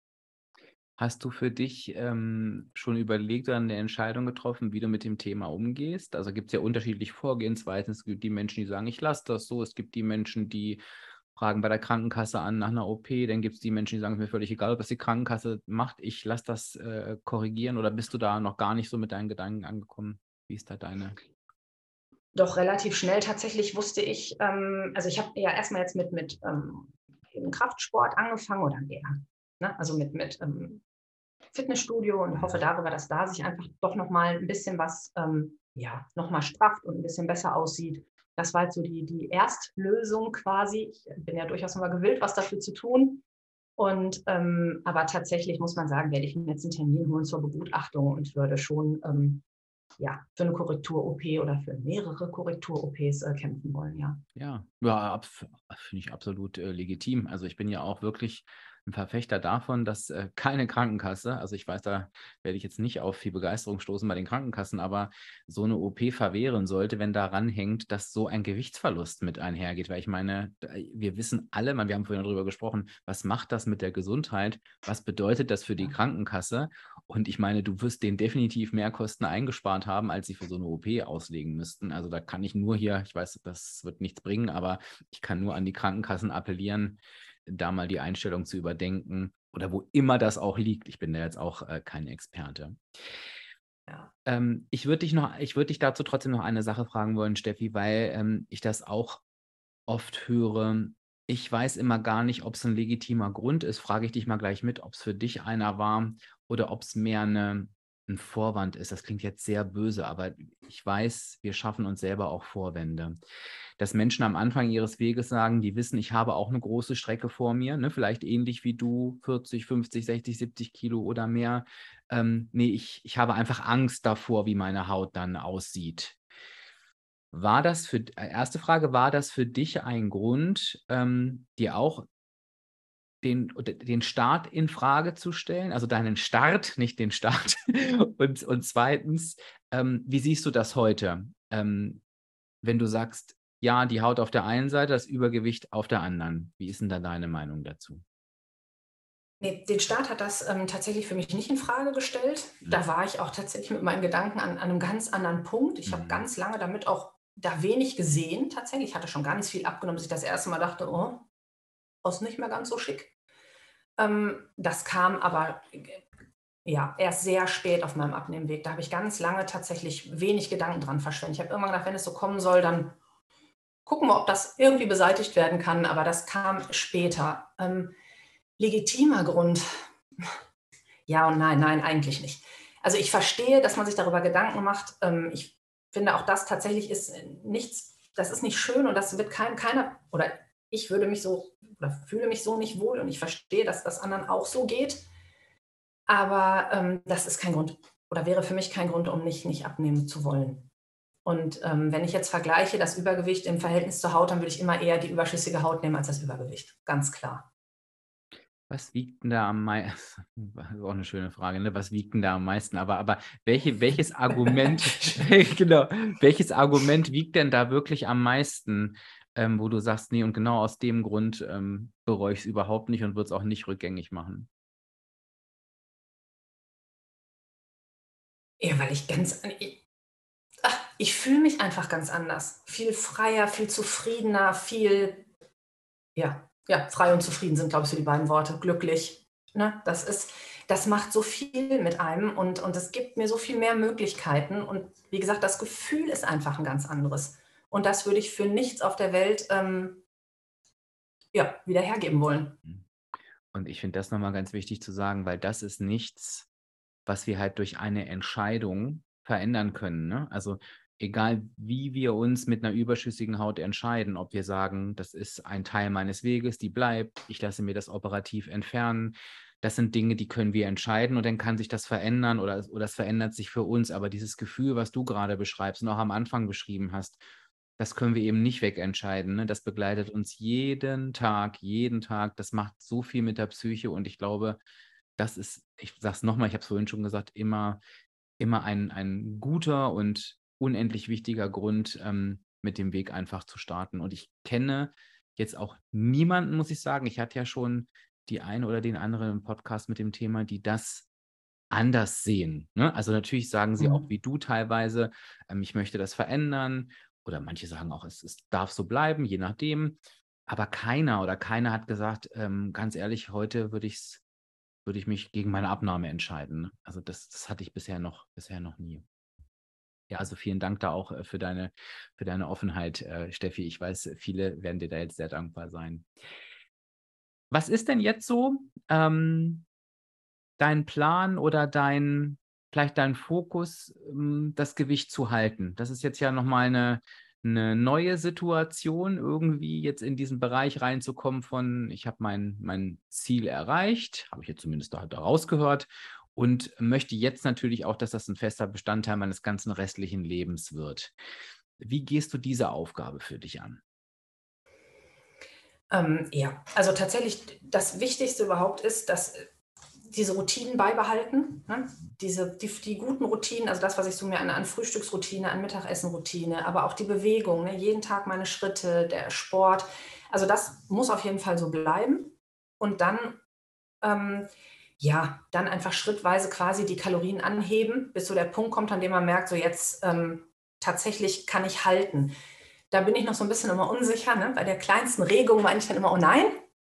Hast du für dich ähm, schon überlegt oder eine Entscheidung getroffen, wie du mit dem Thema umgehst? Also gibt es ja unterschiedliche Vorgehensweisen. Es gibt die Menschen, die sagen, ich lasse das so. Es gibt die Menschen, die fragen bei der Krankenkasse an nach einer OP, dann gibt es die Menschen, die sagen, es mir völlig egal, was die Krankenkasse macht, ich lasse das äh, korrigieren oder bist du da noch gar nicht so mit deinen Gedanken angekommen? Wie ist da deine? Doch relativ schnell tatsächlich wusste ich, ähm, also ich habe ja erstmal jetzt mit, mit ähm, Kraftsport angefangen oder eher, ne? also mit, mit ähm, Fitnessstudio und hoffe darüber, dass da sich einfach doch nochmal ein bisschen was, ähm, ja, nochmal strafft und ein bisschen besser aussieht. Das war halt so die, die Erstlösung quasi. Ich bin ja durchaus immer gewillt, was dafür zu tun. Und ähm, aber tatsächlich muss man sagen, werde ich mir jetzt einen Termin holen zur Begutachtung und würde schon ähm, ja, für eine Korrektur-OP oder für mehrere Korrektur-OPs äh, kämpfen wollen, ja. Ja, ja finde ich absolut äh, legitim. Also ich bin ja auch wirklich ein Verfechter davon, dass äh, keine Krankenkasse, also ich weiß, da werde ich jetzt nicht auf viel Begeisterung stoßen bei den Krankenkassen, aber so eine OP verwehren sollte, wenn daran hängt, dass so ein Gewichtsverlust mit einhergeht. Weil ich meine, wir wissen alle, wir haben vorhin darüber gesprochen, was macht das mit der Gesundheit? Was bedeutet das für die Krankenkasse? Und ich meine, du wirst denen definitiv mehr Kosten eingespart haben, als sie für so eine OP auslegen müssten. Also da kann ich nur hier, ich weiß, das wird nichts bringen, aber ich kann nur an die Krankenkassen appellieren, da mal die Einstellung zu überdenken oder wo immer das auch liegt. Ich bin da jetzt auch äh, kein Experte. Ja. Ähm, ich würde dich noch, ich würde dich dazu trotzdem noch eine Sache fragen wollen, Steffi, weil ähm, ich das auch oft höre. Ich weiß immer gar nicht, ob es ein legitimer Grund ist. Frage ich dich mal gleich mit, ob es für dich einer war oder ob es mehr eine, ein Vorwand ist. Das klingt jetzt sehr böse, aber ich weiß, wir schaffen uns selber auch Vorwände. Dass Menschen am Anfang ihres Weges sagen, die wissen, ich habe auch eine große Strecke vor mir, ne? vielleicht ähnlich wie du, 40, 50, 60, 70 Kilo oder mehr. Ähm, nee, ich, ich habe einfach Angst davor, wie meine Haut dann aussieht. War das für, äh, erste Frage, war das für dich ein Grund, ähm, dir auch den, den Start in Frage zu stellen, also deinen Start, nicht den Start. *laughs* und, und zweitens, ähm, wie siehst du das heute, ähm, wenn du sagst, ja, die Haut auf der einen Seite, das Übergewicht auf der anderen. Wie ist denn da deine Meinung dazu? Nee, den Start hat das ähm, tatsächlich für mich nicht in Frage gestellt. Mhm. Da war ich auch tatsächlich mit meinen Gedanken an, an einem ganz anderen Punkt. Ich mhm. habe ganz lange damit auch da wenig gesehen tatsächlich. Ich hatte schon ganz viel abgenommen, dass ich das erste Mal dachte, oh, ist nicht mehr ganz so schick. Ähm, das kam aber ja, erst sehr spät auf meinem Abnehmweg. Da habe ich ganz lange tatsächlich wenig Gedanken dran verschwendet. Ich habe irgendwann gedacht, wenn es so kommen soll, dann gucken wir, ob das irgendwie beseitigt werden kann. Aber das kam später. Ähm, legitimer Grund. *laughs* Ja und nein, nein, eigentlich nicht. Also ich verstehe, dass man sich darüber Gedanken macht. Ähm, ich finde auch das tatsächlich ist nichts, das ist nicht schön und das wird kein, keiner, oder ich würde mich so oder fühle mich so nicht wohl und ich verstehe, dass das anderen auch so geht. Aber ähm, das ist kein Grund oder wäre für mich kein Grund, um nicht, nicht abnehmen zu wollen. Und ähm, wenn ich jetzt vergleiche das Übergewicht im Verhältnis zur Haut, dann würde ich immer eher die überschüssige Haut nehmen als das Übergewicht. Ganz klar. Was wiegt denn da am meisten? *laughs* Das ist auch eine schöne Frage, ne? Was wiegt denn da am meisten? Aber, aber welche, welches Argument, *laughs* *laughs* genau, welches Argument wiegt denn da wirklich am meisten? Ähm, wo du sagst, nee, und genau aus dem Grund ähm, bereue ich es überhaupt nicht und würde es auch nicht rückgängig machen? Ja, weil ich ganz, ich, ich fühle mich einfach ganz anders. Viel freier, viel zufriedener, viel, ja, ja, frei und zufrieden sind, glaube ich, so die beiden Worte. Glücklich. Ne? Das ist, das macht so viel mit einem und, und es gibt mir so viel mehr Möglichkeiten. Und wie gesagt, das Gefühl ist einfach ein ganz anderes. Und das würde ich für nichts auf der Welt ähm, ja, wieder hergeben wollen. Und ich finde das nochmal ganz wichtig zu sagen, weil das ist nichts, was wir halt durch eine Entscheidung verändern können. Ne? Also egal wie wir uns mit einer überschüssigen Haut entscheiden, ob wir sagen, das ist ein Teil meines Weges, die bleibt, ich lasse mir das operativ entfernen, das sind Dinge, die können wir entscheiden und dann kann sich das verändern oder, oder es verändert sich für uns. Aber dieses Gefühl, was du gerade beschreibst und auch am Anfang beschrieben hast, das können wir eben nicht wegentscheiden. Ne? Das begleitet uns jeden Tag, jeden Tag. Das macht so viel mit der Psyche und ich glaube, das ist, ich sage es nochmal, ich habe es vorhin schon gesagt, immer, immer ein, ein guter und unendlich wichtiger Grund, ähm, mit dem Weg einfach zu starten. Und ich kenne jetzt auch niemanden, muss ich sagen. Ich hatte ja schon die eine oder den anderen Podcast mit dem Thema, die das anders sehen. Ne? Also natürlich sagen sie mhm. auch wie du teilweise, ähm, ich möchte das verändern oder manche sagen auch, es, es darf so bleiben, je nachdem. Aber keiner oder keiner hat gesagt, ähm, ganz ehrlich, heute würde ich würde ich mich gegen meine Abnahme entscheiden. Also das, das hatte ich bisher noch, bisher noch nie. Ja, also vielen Dank da auch äh, für deine, für deine Offenheit, äh, Steffi. Ich weiß, viele werden dir da jetzt sehr dankbar sein. Was ist denn jetzt so ähm, dein Plan oder dein, vielleicht deinen Fokus, ähm, das Gewicht zu halten. Das ist jetzt ja nochmal eine, eine neue Situation, irgendwie jetzt in diesen Bereich reinzukommen von, ich habe mein, mein Ziel erreicht, habe ich jetzt zumindest da, da rausgehört und möchte jetzt natürlich auch, dass das ein fester Bestandteil meines ganzen restlichen Lebens wird. Wie gehst du diese Aufgabe für dich an? Ähm, ja, also tatsächlich das Wichtigste überhaupt ist, dass diese Routinen beibehalten, ne? diese, die, die, guten Routinen, also das, was ich so mir an, an Frühstücksroutine, an Mittagessenroutine, aber auch die Bewegung, ne? jeden Tag meine Schritte, der Sport, also das muss auf jeden Fall so bleiben. Und dann, ähm, ja, dann einfach schrittweise quasi die Kalorien anheben, bis so der Punkt kommt, an dem man merkt, so jetzt ähm, tatsächlich kann ich halten. Da bin ich noch so ein bisschen immer unsicher. Ne? Bei der kleinsten Regung meine ich dann immer, oh nein.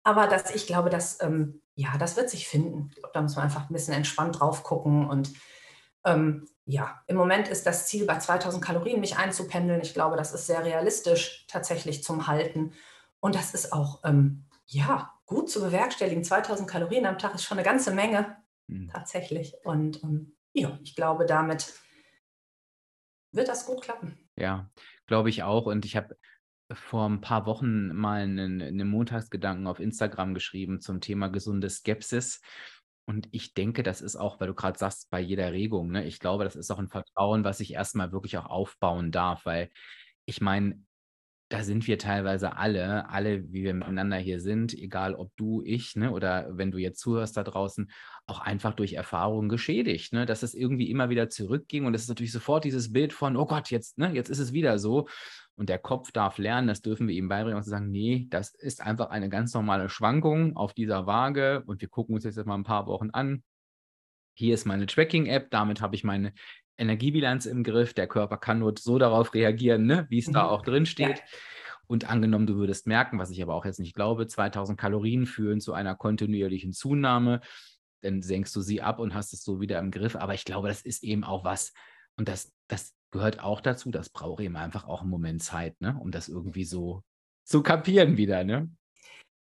Aber das, ich glaube, dass, ähm, ja, das wird sich finden. da muss man einfach ein bisschen entspannt drauf gucken. Und ähm, ja, im Moment ist das Ziel, bei 2000 Kalorien mich einzupendeln. Ich glaube, das ist sehr realistisch tatsächlich zum Halten. Und das ist auch, ähm, ja, gut zu bewerkstelligen. 2000 Kalorien am Tag ist schon eine ganze Menge, mhm. tatsächlich. Und ähm, ja, ich glaube, damit wird das gut klappen. Ja, glaube ich auch. Und ich habe vor ein paar Wochen mal einen, einen Montagsgedanken auf Instagram geschrieben zum Thema gesunde Skepsis. Und ich denke, das ist auch, weil du gerade sagst, bei jeder Regung, ne? ich glaube, das ist auch ein Vertrauen, was ich erstmal wirklich auch aufbauen darf, weil ich meine, da sind wir teilweise alle, alle, wie wir miteinander hier sind, egal ob du, ich, ne, oder wenn du jetzt zuhörst da draußen, auch einfach durch Erfahrungen geschädigt, ne, dass es irgendwie immer wieder zurückging und es ist natürlich sofort dieses Bild von, oh Gott, jetzt, ne, jetzt ist es wieder so und der Kopf darf lernen, das dürfen wir ihm beibringen, und zu sagen, nee, das ist einfach eine ganz normale Schwankung auf dieser Waage und wir gucken uns jetzt mal ein paar Wochen an. Hier ist meine Tracking-App, damit habe ich meine Energiebilanz im Griff. Der Körper kann nur so darauf reagieren, ne, wie es mhm. da auch drin steht. Ja. Und angenommen, du würdest merken, was ich aber auch jetzt nicht glaube, 2000 Kalorien führen zu einer kontinuierlichen Zunahme, dann senkst du sie ab und hast es so wieder im Griff. Aber ich glaube, das ist eben auch was, und das, das gehört auch dazu, das braucht eben einfach auch einen Moment Zeit, ne, um das irgendwie so zu kapieren wieder. Ne?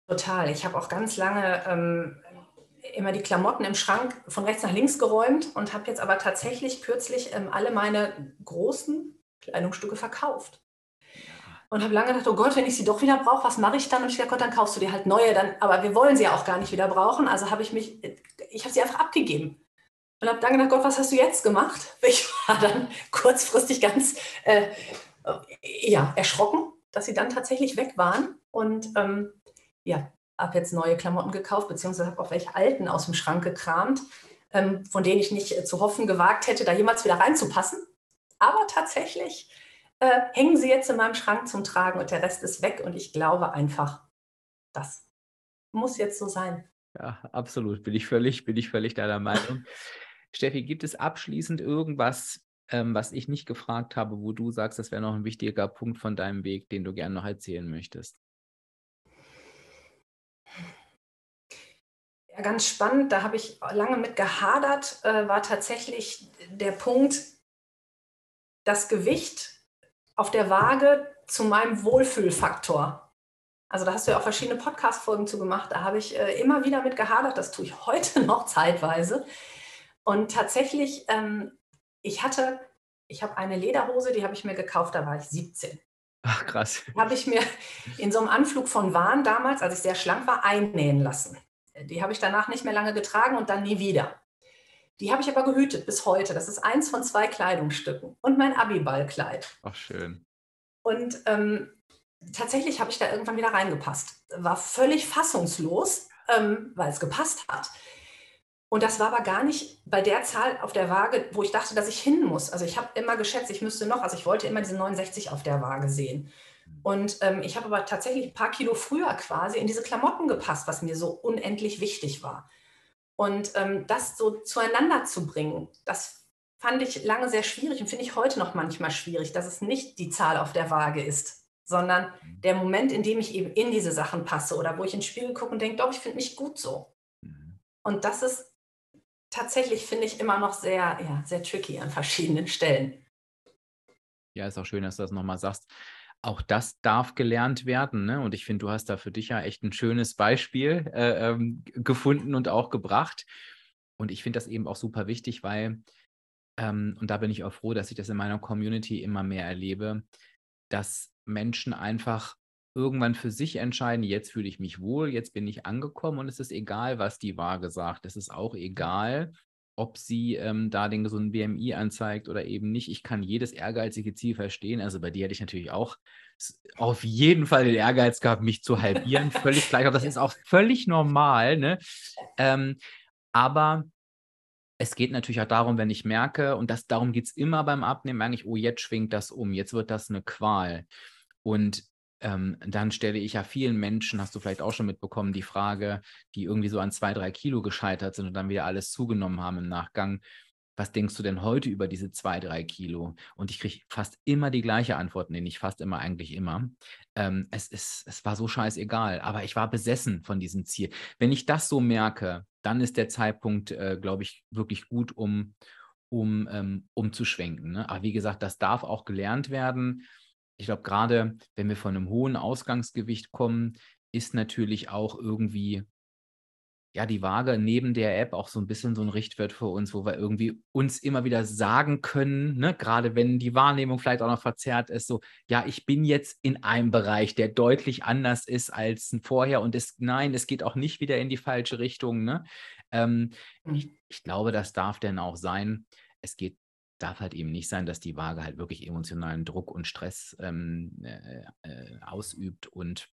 Total. Ich habe auch ganz lange ähm, immer die Klamotten im Schrank von rechts nach links geräumt und habe jetzt aber tatsächlich kürzlich ähm, alle meine großen Kleidungsstücke verkauft. Und habe lange gedacht, oh Gott, wenn ich sie doch wieder brauche, was mache ich dann? Und ich dachte, Gott, dann kaufst du dir halt neue. Dann, aber wir wollen sie ja auch gar nicht wieder brauchen. Also habe ich mich, ich habe sie einfach abgegeben. Und habe dann gedacht, Gott, was hast du jetzt gemacht? *laughs* Ich war dann kurzfristig ganz äh, ja, erschrocken, dass sie dann tatsächlich weg waren. Und ähm, ja, habe jetzt neue Klamotten gekauft, beziehungsweise habe auch welche alten aus dem Schrank gekramt, ähm, von denen ich nicht äh, zu hoffen gewagt hätte, da jemals wieder reinzupassen. Aber tatsächlich äh, hängen sie jetzt in meinem Schrank zum Tragen und der Rest ist weg. Und ich glaube einfach, das muss jetzt so sein. Ja, absolut. Bin ich völlig, bin ich völlig deiner Meinung. *laughs* Steffi, gibt es abschließend irgendwas, ähm, was ich nicht gefragt habe, wo du sagst, das wäre noch ein wichtiger Punkt von deinem Weg, den du gerne noch erzählen möchtest? Ja, ganz spannend, da habe ich lange mit gehadert, äh, war tatsächlich der Punkt, das Gewicht auf der Waage zu meinem Wohlfühlfaktor. Also da hast du ja auch verschiedene Podcast-Folgen zu gemacht. Da habe ich äh, immer wieder mit gehadert. Das tue ich *laughs* heute noch zeitweise. Und tatsächlich, ähm, ich hatte, ich habe eine Lederhose, die habe ich mir gekauft, da war ich 17. Ach, krass. Habe ich mir in so einem Anflug von Wahn damals, als ich sehr schlank war, einnähen lassen. Die habe ich danach nicht mehr lange getragen und dann nie wieder. Die habe ich aber gehütet bis heute. Das ist eins von zwei Kleidungsstücken und mein Abiballkleid. Ach, schön. Und ähm, tatsächlich habe ich da irgendwann wieder reingepasst. War völlig fassungslos, ähm, weil es gepasst hat. Und das war aber gar nicht bei der Zahl auf der Waage, wo ich dachte, dass ich hin muss. Also ich habe immer geschätzt, ich müsste noch, also ich wollte immer diese 69 auf der Waage sehen. Und ähm, ich habe aber tatsächlich ein paar Kilo früher quasi in diese Klamotten gepasst, was mir so unendlich wichtig war. Und ähm, das so zueinander zu bringen, das fand ich lange sehr schwierig und finde ich heute noch manchmal schwierig, dass es nicht die Zahl auf der Waage ist, sondern der Moment, in dem ich eben in diese Sachen passe oder wo ich ins Spiegel gucke und denke, doch, ich finde mich gut so. Mhm. Und das ist tatsächlich, finde ich, immer noch sehr, ja, sehr tricky an verschiedenen Stellen. Ja, ist auch schön, dass du das nochmal sagst. Auch das darf gelernt werden. Ne? Und ich finde, du hast da für dich ja echt ein schönes Beispiel äh, ähm, gefunden und auch gebracht. Und ich finde das eben auch super wichtig, weil, ähm, und da bin ich auch froh, dass ich das in meiner Community immer mehr erlebe, dass Menschen einfach irgendwann für sich entscheiden, jetzt fühle ich mich wohl, jetzt bin ich angekommen und es ist egal, was die Waage sagt. Es ist auch egal, ob sie ähm, da den gesunden BMI anzeigt oder eben nicht. Ich kann jedes ehrgeizige Ziel verstehen. Also bei dir hätte ich natürlich auch auf jeden Fall den Ehrgeiz gehabt, mich zu halbieren. völlig gleich. Aber das ist auch völlig normal. Ne? Ähm, aber es geht natürlich auch darum, wenn ich merke, und das, darum geht es immer beim Abnehmen, eigentlich, oh, jetzt schwingt das um, jetzt wird das eine Qual. Und ähm, dann stelle ich ja vielen Menschen, hast du vielleicht auch schon mitbekommen, die Frage, die irgendwie so an zwei, drei Kilo gescheitert sind und dann wieder alles zugenommen haben im Nachgang. Was denkst du denn heute über diese zwei, drei Kilo? Und ich kriege fast immer die gleiche Antwort, nee, nicht fast immer, eigentlich immer. Ähm, es, ist, es war so scheißegal, aber ich war besessen von diesem Ziel. Wenn ich das so merke, dann ist der Zeitpunkt, äh, glaube ich, wirklich gut, um, um, ähm, umzuschwenken. Ne? Aber wie gesagt, das darf auch gelernt werden ich glaube, gerade wenn wir von einem hohen Ausgangsgewicht kommen, ist natürlich auch irgendwie ja die Waage neben der App auch so ein bisschen so ein Richtwert für uns, wo wir irgendwie uns immer wieder sagen können, ne, gerade wenn die Wahrnehmung vielleicht auch noch verzerrt ist, so, ja, ich bin jetzt in einem Bereich, der deutlich anders ist als vorher und es, nein, es geht auch nicht wieder in die falsche Richtung. Ne? Ähm, mhm. ich, ich glaube, das darf denn auch sein. Es geht darf halt eben nicht sein, dass die Waage halt wirklich emotionalen Druck und Stress ähm, äh, äh, ausübt und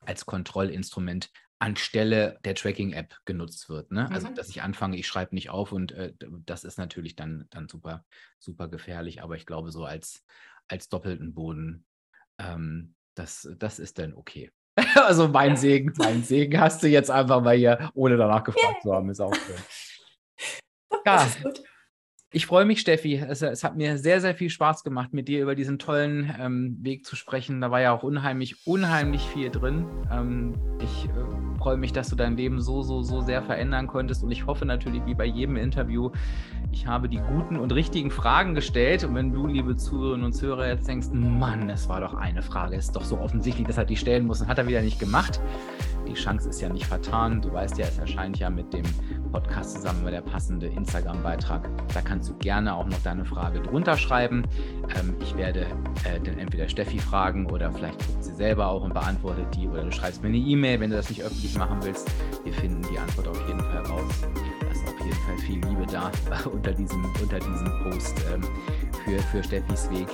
als Kontrollinstrument anstelle der Tracking-App genutzt wird. Ne? Also, mhm. Dass ich anfange, ich schreibe nicht auf und äh, das ist natürlich dann, dann super, super gefährlich. Aber ich glaube, so als, als doppelten Boden, ähm, das, das ist dann okay. *laughs* also mein Segen, mein Segen hast du jetzt einfach mal hier, ohne danach gefragt yeah. zu haben, ist auch schön. *laughs* Ja, ist gut. Ich freue mich, Steffi. Es, es, hat mir sehr, sehr viel Spaß gemacht, mit dir über diesen tollen ähm, Weg zu sprechen. Da war ja auch unheimlich, unheimlich viel drin. Ähm, ich äh, freue mich, dass du dein Leben so, so, so sehr verändern konntest. Und ich hoffe natürlich, wie bei jedem Interview, ich habe die guten und richtigen Fragen gestellt. Und wenn du, liebe Zuhörerinnen und Zuhörer, jetzt denkst, Mann, das war doch eine Frage, ist doch so offensichtlich, dass er die stellen muss, und hat er wieder nicht gemacht. Die Chance ist ja nicht vertan. Du weißt ja, es erscheint ja mit dem Podcast zusammen über der passende Instagram-Beitrag. Da kannst du gerne auch noch deine Frage drunter schreiben. Ähm, ich werde äh, dann entweder Steffi fragen oder vielleicht guckt sie selber auch und beantwortet die oder du schreibst mir eine E-Mail, wenn du das nicht öffentlich machen willst. Wir finden die Antwort auf jeden Fall raus. Da ist auf jeden Fall viel Liebe da *laughs* unter diesem, unter diesem Post ähm, für, für Steffis Weg.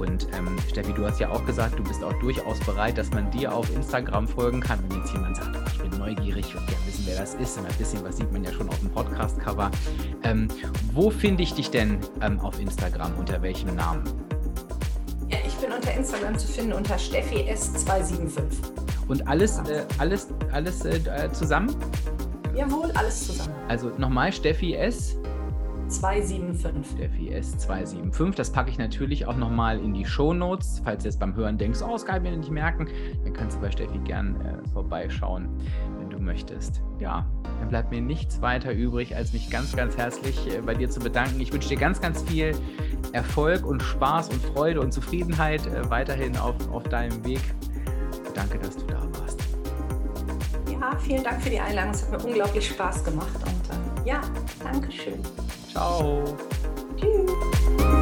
Und ähm, Steffi, du hast ja auch gesagt, du bist auch durchaus bereit, dass man dir auf Instagram folgen kann. Wenn jetzt jemand sagt, oh, ich bin neugierig, würde gerne wissen, wer das ist. Und ein bisschen was sieht man ja schon auf dem Podcast-Cover. Ähm, wo finde ich dich denn ähm, auf Instagram? Unter welchem Namen? Ja, ich bin unter Instagram zu finden unter Steffi S275. Und alles, äh, alles, alles äh, zusammen? Jawohl, alles zusammen. Also nochmal Steffi S. 275. Der VS 275. Das packe ich natürlich auch nochmal in die Show Notes. Falls du jetzt beim Hören denkst, oh, das kann ich mir nicht merken, dann kannst du bei Steffi gern äh, vorbeischauen, wenn du möchtest. Ja, dann bleibt mir nichts weiter übrig, als mich ganz, ganz herzlich äh, bei dir zu bedanken. Ich wünsche dir ganz, ganz viel Erfolg und Spaß und Freude und Zufriedenheit äh, weiterhin auf, auf deinem Weg. Danke, dass du da warst. Ja, vielen Dank für die Einladung. Es hat mir unglaublich Spaß gemacht und äh, ja, danke schön. Ciao. Tschüss.